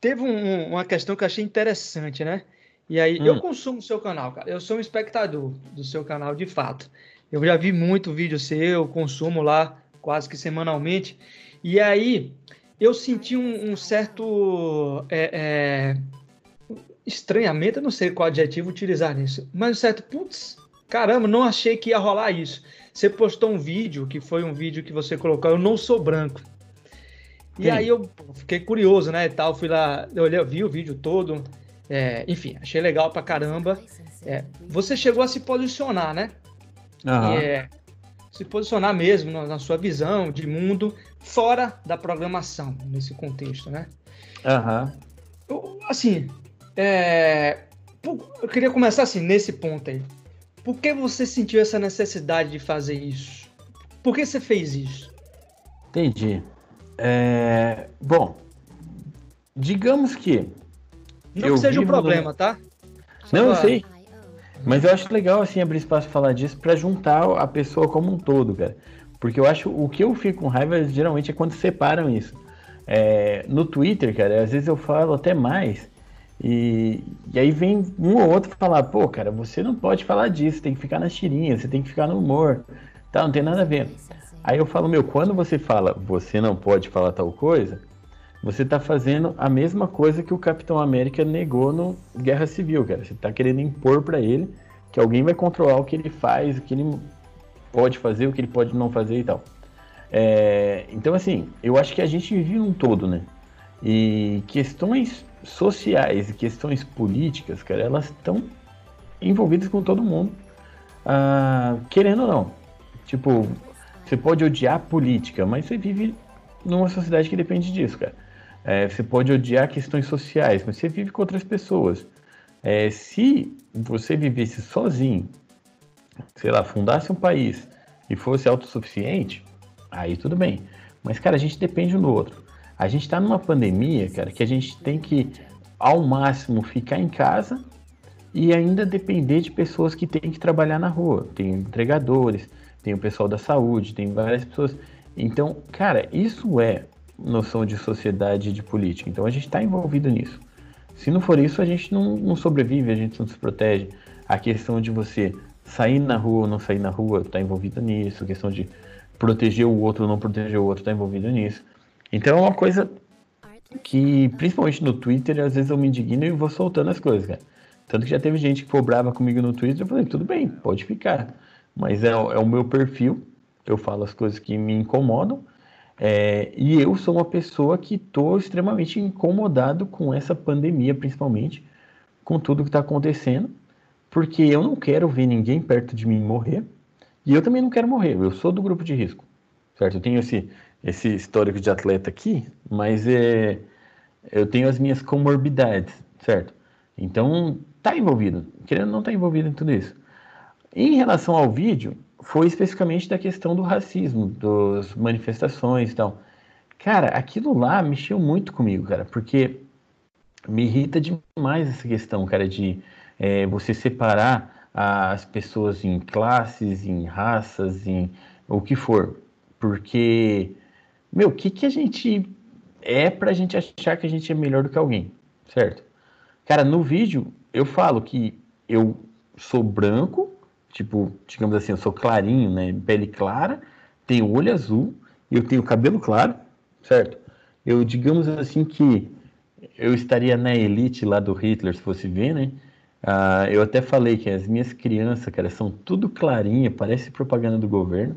teve um- uma questão que eu achei interessante, né? E aí, eu Hum. consumo o seu canal, cara. Eu sou um espectador do seu canal, de fato. Eu já vi muito vídeo seu, consumo lá quase que semanalmente. E aí, eu senti um, um certo é, é, estranhamento, eu não sei qual adjetivo utilizar nisso, mas um certo, putz, caramba, não achei que ia rolar isso. Você postou um vídeo, que foi um vídeo que você colocou, eu não sou branco. E Sim. aí eu fiquei curioso, né, e tal, fui lá, eu olhei, vi o vídeo todo, é, enfim, achei legal pra caramba. É, você chegou a se posicionar, né? Aham. É, se posicionar mesmo na, na sua visão de mundo fora da programação, nesse contexto, né? Aham. Eu, assim, é, eu queria começar assim, nesse ponto aí. Por que você sentiu essa necessidade de fazer isso? Por que você fez isso? Entendi. É, bom, digamos que. Não Eu que seja um vivo no- problema, tá? Só Não, eu pra- sei. Mas eu acho legal, assim, abrir espaço pra falar disso pra juntar a pessoa como um todo, cara. Porque eu acho, o que eu fico com raiva geralmente é quando separam isso. É, no Twitter, cara, às vezes eu falo até mais. E, e aí vem um ou outro falar, pô, cara, você não pode falar disso, tem que ficar nas tirinhas, você tem que ficar no humor. Tá, não tem nada a ver. Aí eu falo, meu, quando você fala você não pode falar tal coisa, você tá fazendo a mesma coisa que o Capitão América negou no Guerra Civil, cara. Você tá querendo impor pra ele que alguém vai controlar o que ele faz, o que ele pode fazer, o que ele pode não fazer e tal. É, então, assim, eu acho que a gente vive num todo, né? E questões sociais e questões políticas, cara, elas estão envolvidas com todo mundo, ah, querendo ou não. Tipo, você pode odiar política, mas você vive numa sociedade que depende disso, cara. É, você pode odiar questões sociais, mas você vive com outras pessoas. É, se você vivesse sozinho, sei lá, fundasse um país e fosse autossuficiente, aí tudo bem. Mas, cara, a gente depende um do outro. A gente tá numa pandemia, cara, que a gente tem que, ao máximo, ficar em casa e ainda depender de pessoas que têm que trabalhar na rua. Tem entregadores, tem o pessoal da saúde, tem várias pessoas. Então, cara, isso é noção de sociedade e de política. Então a gente está envolvido nisso. Se não for isso, a gente não, não sobrevive, a gente não se protege. A questão de você sair na rua ou não sair na rua está envolvida nisso. Questão de proteger o outro ou não proteger o outro está envolvido nisso. Então é uma coisa que, principalmente no Twitter, às vezes eu me indigno e vou soltando as coisas, cara. Tanto que já teve gente que ficou brava comigo no Twitter, eu falei, tudo bem, pode ficar. Mas é, é o meu perfil, eu falo as coisas que me incomodam, é, e eu sou uma pessoa que estou extremamente incomodado com essa pandemia, principalmente, com tudo que está acontecendo, porque eu não quero ver ninguém perto de mim morrer, e eu também não quero morrer, eu sou do grupo de risco, certo? Eu tenho esse, esse histórico de atleta aqui, mas é, eu tenho as minhas comorbidades, certo? Então, tá envolvido, querendo não tá envolvido em tudo isso. Em relação ao vídeo, foi especificamente da questão do racismo, das manifestações e tal. Cara, aquilo lá mexeu muito comigo, cara, porque me irrita demais essa questão, cara, de é, você separar as pessoas em classes, em raças, em o que for. Porque, meu, o que, que a gente é pra gente achar que a gente é melhor do que alguém, certo? Cara, no vídeo eu falo que eu sou branco, tipo, digamos assim, eu sou clarinho, né? Pele clara, tenho olho azul, eu tenho cabelo claro, certo? Eu, digamos assim, que eu estaria na elite lá do Hitler, se fosse ver, né? Ah, eu até falei que as minhas crianças, cara, são tudo clarinha, parece propaganda do governo.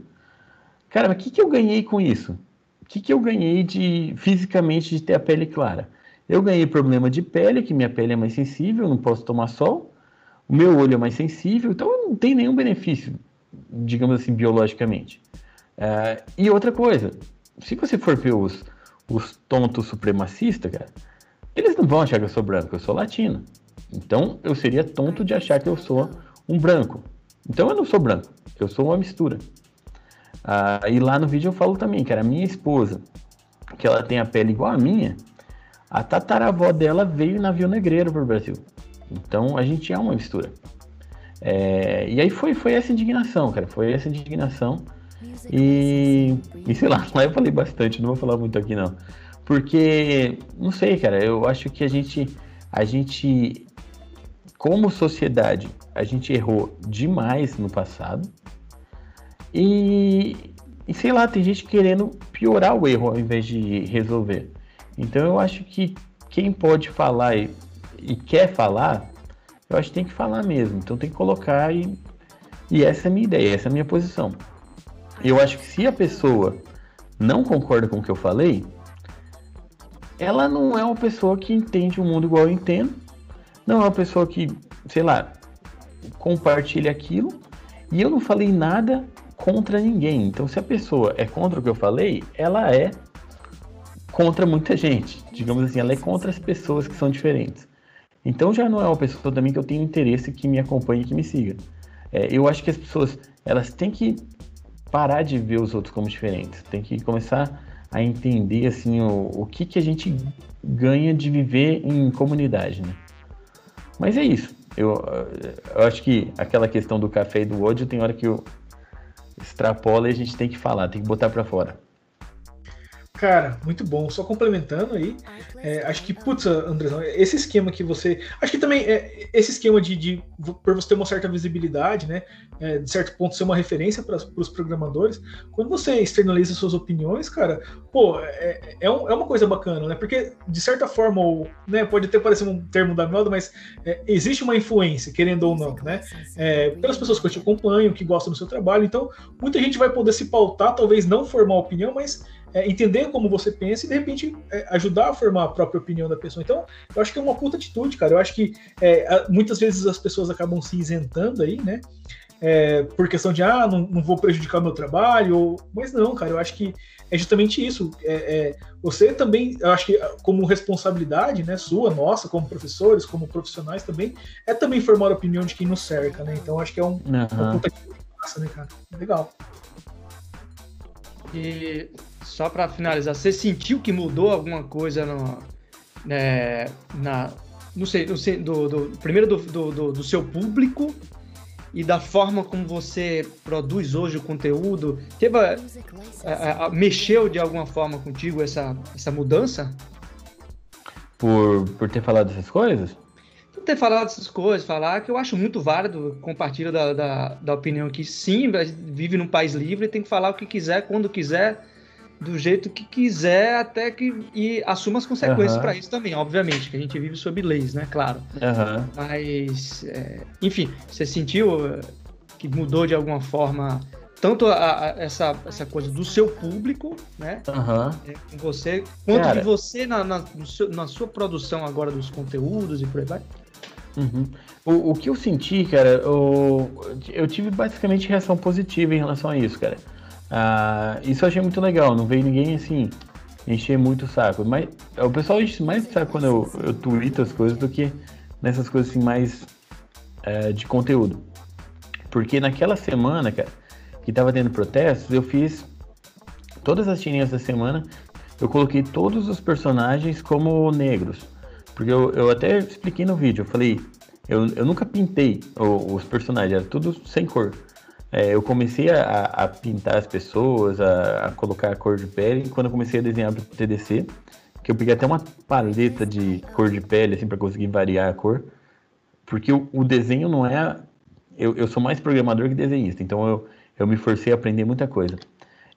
Cara, mas o que, que eu ganhei com isso? O que, que eu ganhei de fisicamente de ter a pele clara? Eu ganhei problema de pele, que minha pele é mais sensível, não posso tomar sol. O meu olho é mais sensível, então não tem nenhum benefício, digamos assim, biologicamente. Uh, e outra coisa, se você for ver os, os tontos supremacistas, cara, eles não vão achar que eu sou branco, eu sou latino. Então eu seria tonto de achar que eu sou um branco. Então eu não sou branco, eu sou uma mistura. Uh, e lá no vídeo eu falo também, cara, a minha esposa, que ela tem a pele igual a minha, a tataravó dela veio em navio negreiro para o Brasil. Então a gente é uma mistura. É, e aí foi, foi essa indignação, cara. Foi essa indignação. E, e sei lá, lá eu falei bastante, não vou falar muito aqui não. Porque, não sei, cara, eu acho que a gente, a gente, como sociedade, a gente errou demais no passado. E, e sei lá, tem gente querendo piorar o erro ao invés de resolver. Então eu acho que quem pode falar e, e, quer falar, eu acho que tem que falar mesmo. Então tem que colocar e, e essa é a minha ideia, essa é a minha posição. Eu acho que se a pessoa não concorda com o que eu falei, ela não é uma pessoa que entende o mundo igual eu entendo. Não é uma pessoa que, sei lá, compartilha aquilo. E eu não falei nada contra ninguém. Então se a pessoa é contra o que eu falei, ela é contra muita gente. Digamos assim, ela é contra as pessoas que são diferentes. Então já não é uma pessoa também que eu tenho interesse que me acompanhe e que me siga. É, eu acho que as pessoas elas têm que parar de ver os outros como diferentes. Tem que começar a entender assim o, o que, que a gente ganha de viver em comunidade, né? Mas é isso. Eu, eu acho que aquela questão do café e do ódio tem hora que eu extrapola e a gente tem que falar, tem que botar para fora. Cara, muito bom. Só complementando aí, é, acho que, putz, Andrezão, esse esquema que você. Acho que também é, esse esquema de, de por você ter uma certa visibilidade, né? É, de certo ponto ser uma referência para os programadores, quando você externaliza suas opiniões, cara, pô, é, é, um, é, uma coisa bacana, né? Porque, de certa forma, ou, né, pode até parecer um termo da moda, mas é, existe uma influência, querendo ou não, né? É, pelas pessoas que te acompanham, que gostam do seu trabalho. Então, muita gente vai poder se pautar, talvez não formar opinião, mas é, entender como você pensa e, de repente, é, ajudar a formar a própria opinião da pessoa. Então, eu acho que é uma puta atitude, cara. Eu acho que é, muitas vezes as pessoas acabam se isentando aí, né? É, por questão de, ah, não, não vou prejudicar o meu trabalho, ou... mas não, cara, eu acho que é justamente isso. É, é, você também, eu acho que como responsabilidade, né, sua, nossa, como professores, como profissionais também, é também formar a opinião de quem nos cerca, né? Então acho que é um, uhum. uma puta massa, né, cara? Legal. E só para finalizar, você sentiu que mudou alguma coisa no, é, na, não sei, não sei do, do, primeiro do, do, do, seu público e da forma como você produz hoje o conteúdo? Teve, é, é, mexeu de alguma forma contigo essa, essa mudança? Por, por ter falado essas coisas? ter falado essas coisas, falar que eu acho muito válido, compartilho da, da, da opinião que sim, vive num país livre, tem que falar o que quiser, quando quiser, do jeito que quiser, até que e assuma as consequências uhum. para isso também, obviamente, que a gente vive sob leis, né? Claro. Uhum. Mas, é, enfim, você sentiu eh, que mudou de alguma forma tanto a, a, essa, essa coisa do seu público, né? Uhum. É, com você, quanto Cara, de você na, na, seu, na sua produção agora dos conteúdos e por aí vai? Uhum. O, o que eu senti, cara, eu, eu tive basicamente reação positiva em relação a isso, cara. Ah, isso eu achei muito legal, não veio ninguém assim encher muito o saco. Mas o pessoal enche mais o saco quando eu, eu tweeto as coisas do que nessas coisas assim mais é, de conteúdo. Porque naquela semana, cara, que tava tendo protestos, eu fiz todas as tirinhas da semana, eu coloquei todos os personagens como negros. Porque eu, eu até expliquei no vídeo, eu falei, eu, eu nunca pintei os personagens, era tudo sem cor. É, eu comecei a, a, pintar as pessoas, a, a, colocar a cor de pele, quando eu comecei a desenhar para o TDC, que eu peguei até uma paleta de cor de pele, assim, para conseguir variar a cor, porque o, o desenho não é... Eu, eu, sou mais programador que desenhista, então eu, eu me forcei a aprender muita coisa.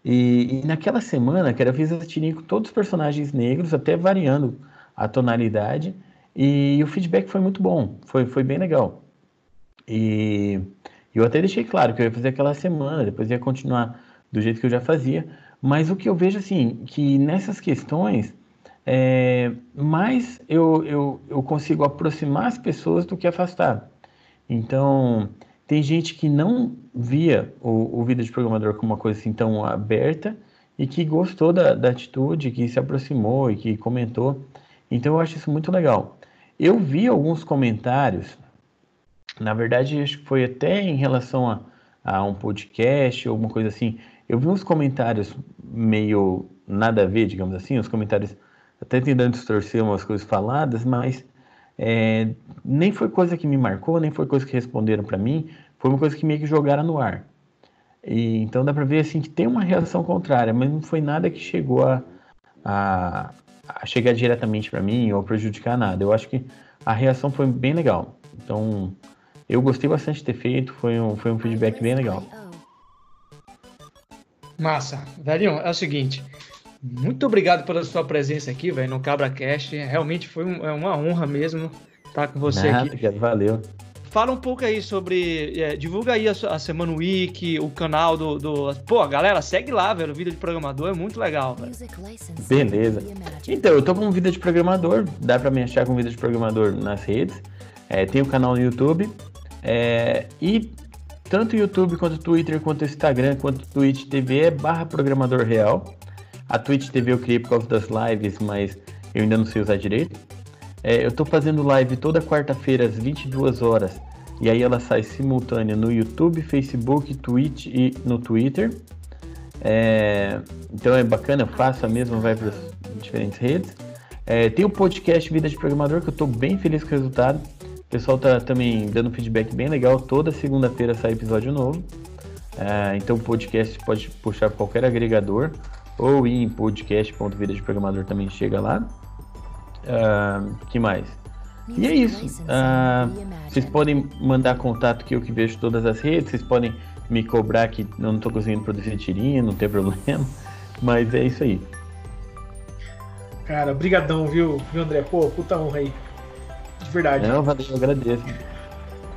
E, e naquela semana, que eu fiz a tirinha com todos os personagens negros, até variando a tonalidade e o feedback foi muito bom, foi, foi bem legal. E eu até deixei claro que eu ia fazer aquela semana, depois ia continuar do jeito que eu já fazia, mas o que eu vejo assim, que nessas questões, é, mais eu, eu, eu consigo aproximar as pessoas do que afastar. Então, tem gente que não via o, o vídeo de programador como uma coisa assim tão aberta e que gostou da, da atitude, que se aproximou e que comentou. Então eu acho isso muito legal. Eu vi alguns comentários, na verdade acho que foi até em relação a, a um podcast ou alguma coisa assim. Eu vi uns comentários meio nada a ver, digamos assim, os comentários até tentando distorcer umas coisas faladas, mas é, nem foi coisa que me marcou, nem foi coisa que responderam para mim, foi uma coisa que meio que jogaram no ar. E, então dá para ver assim que tem uma reação contrária, mas não foi nada que chegou a, a, a chegar diretamente para mim ou prejudicar nada. Eu acho que a reação foi bem legal. Então, eu gostei bastante de ter feito, foi um, foi um feedback bem legal. Massa. Velho, é o seguinte. Muito obrigado pela sua presença aqui, velho, no Cabra Cast. Realmente foi um, é uma honra mesmo estar com você Nada, aqui. Valeu. Fala um pouco aí sobre. É, divulga aí a, a, Semana Week, o canal do, do. Pô, galera, segue lá, velho. Vida de programador é muito legal, velho. Beleza. Então, eu tô com Vida de Programador. Dá pra me achar com Vida de Programador nas redes. É, tem o canal no YouTube. É, e tanto YouTube quanto Twitter, quanto Instagram, quanto Twitch TV é barra programador real. A Twitch TV eu criei por causa das lives, mas eu ainda não sei usar direito. É, eu estou fazendo live toda quarta-feira às 22 horas. E aí ela sai simultânea no YouTube, Facebook, Twitch e no Twitter. É, então é bacana, faça mesmo, vai para as diferentes redes. É, tem o podcast Vida de Programador, que eu estou bem feliz com o resultado. O pessoal tá também dando feedback bem legal. Toda segunda-feira sai episódio novo. É, então o podcast pode puxar para qualquer agregador ou ir em podcast.vida de programador também chega lá. Ah, que mais? E é isso. Ah, vocês podem mandar contato que eu que vejo todas as redes. Vocês podem me cobrar que eu não estou conseguindo produzir tirinha, não tem problema. Mas é isso aí. Cara, brigadão, viu, viu, André? Pô, puta honra aí. De verdade. Não, valeu, eu agradeço.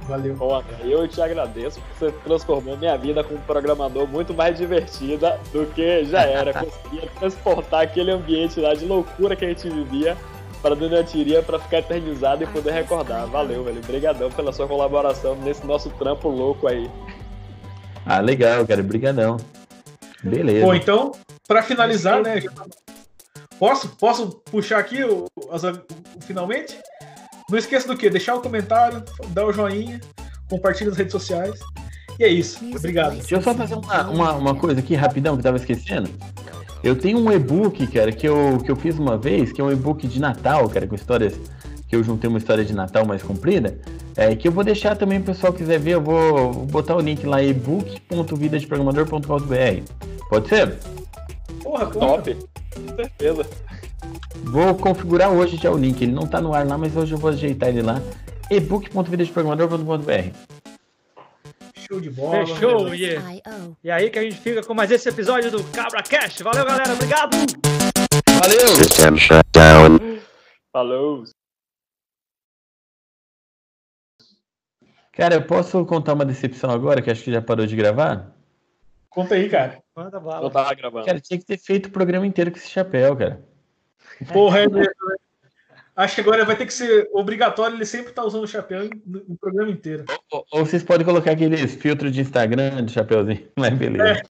Valeu. Bom, eu te agradeço por você transformou minha vida como programador muito mais divertida do que já era. Conseguia transportar aquele ambiente lá de loucura que a gente vivia para dentro da tirinha para ficar eternizado e poder recordar. Valeu, velho. Obrigadão pela sua colaboração nesse nosso trampo louco aí. Ah, legal, cara. Obrigadão. Beleza. Bom, então, pra finalizar, né? Posso, posso puxar aqui o, as- o finalmente? Não esqueça do que? Deixar o comentário, dar o joinha, compartilha nas redes sociais. E é isso. Obrigado. Deixa eu só fazer uma, uma, uma coisa aqui rapidão que eu tava esquecendo. Eu tenho um e-book, cara, que eu, que eu fiz uma vez, que é um e-book de Natal, cara, com histórias. Que eu juntei uma história de Natal mais comprida. É, que eu vou deixar também, o pessoal quiser ver, eu vou, vou botar o link lá, ebook.vidadeprogramador.com.br. Pode ser? Porra. Top. Com certeza. Vou configurar hoje já o link. Ele não tá no ar lá, mas hoje eu vou ajeitar ele lá. ebook.vidadeprogramador.com.br. Show de bola. Fechou, yeah. E aí que a gente fica com mais esse episódio do Cabra Cash. Valeu, galera. Obrigado. Valeu! System shut down. Falou. Cara, eu posso contar uma decepção agora, que acho que já parou de gravar? Conta aí, cara. Manda Eu bala. tava gravando. Cara, tinha que ter feito o programa inteiro com esse chapéu, cara. Porra, é mesmo, né? Acho que agora vai ter que ser obrigatório ele sempre estar usando o chapéu no, programa inteiro. Ou, ou vocês podem colocar aqueles filtros de Instagram de chapéuzinho, mas beleza.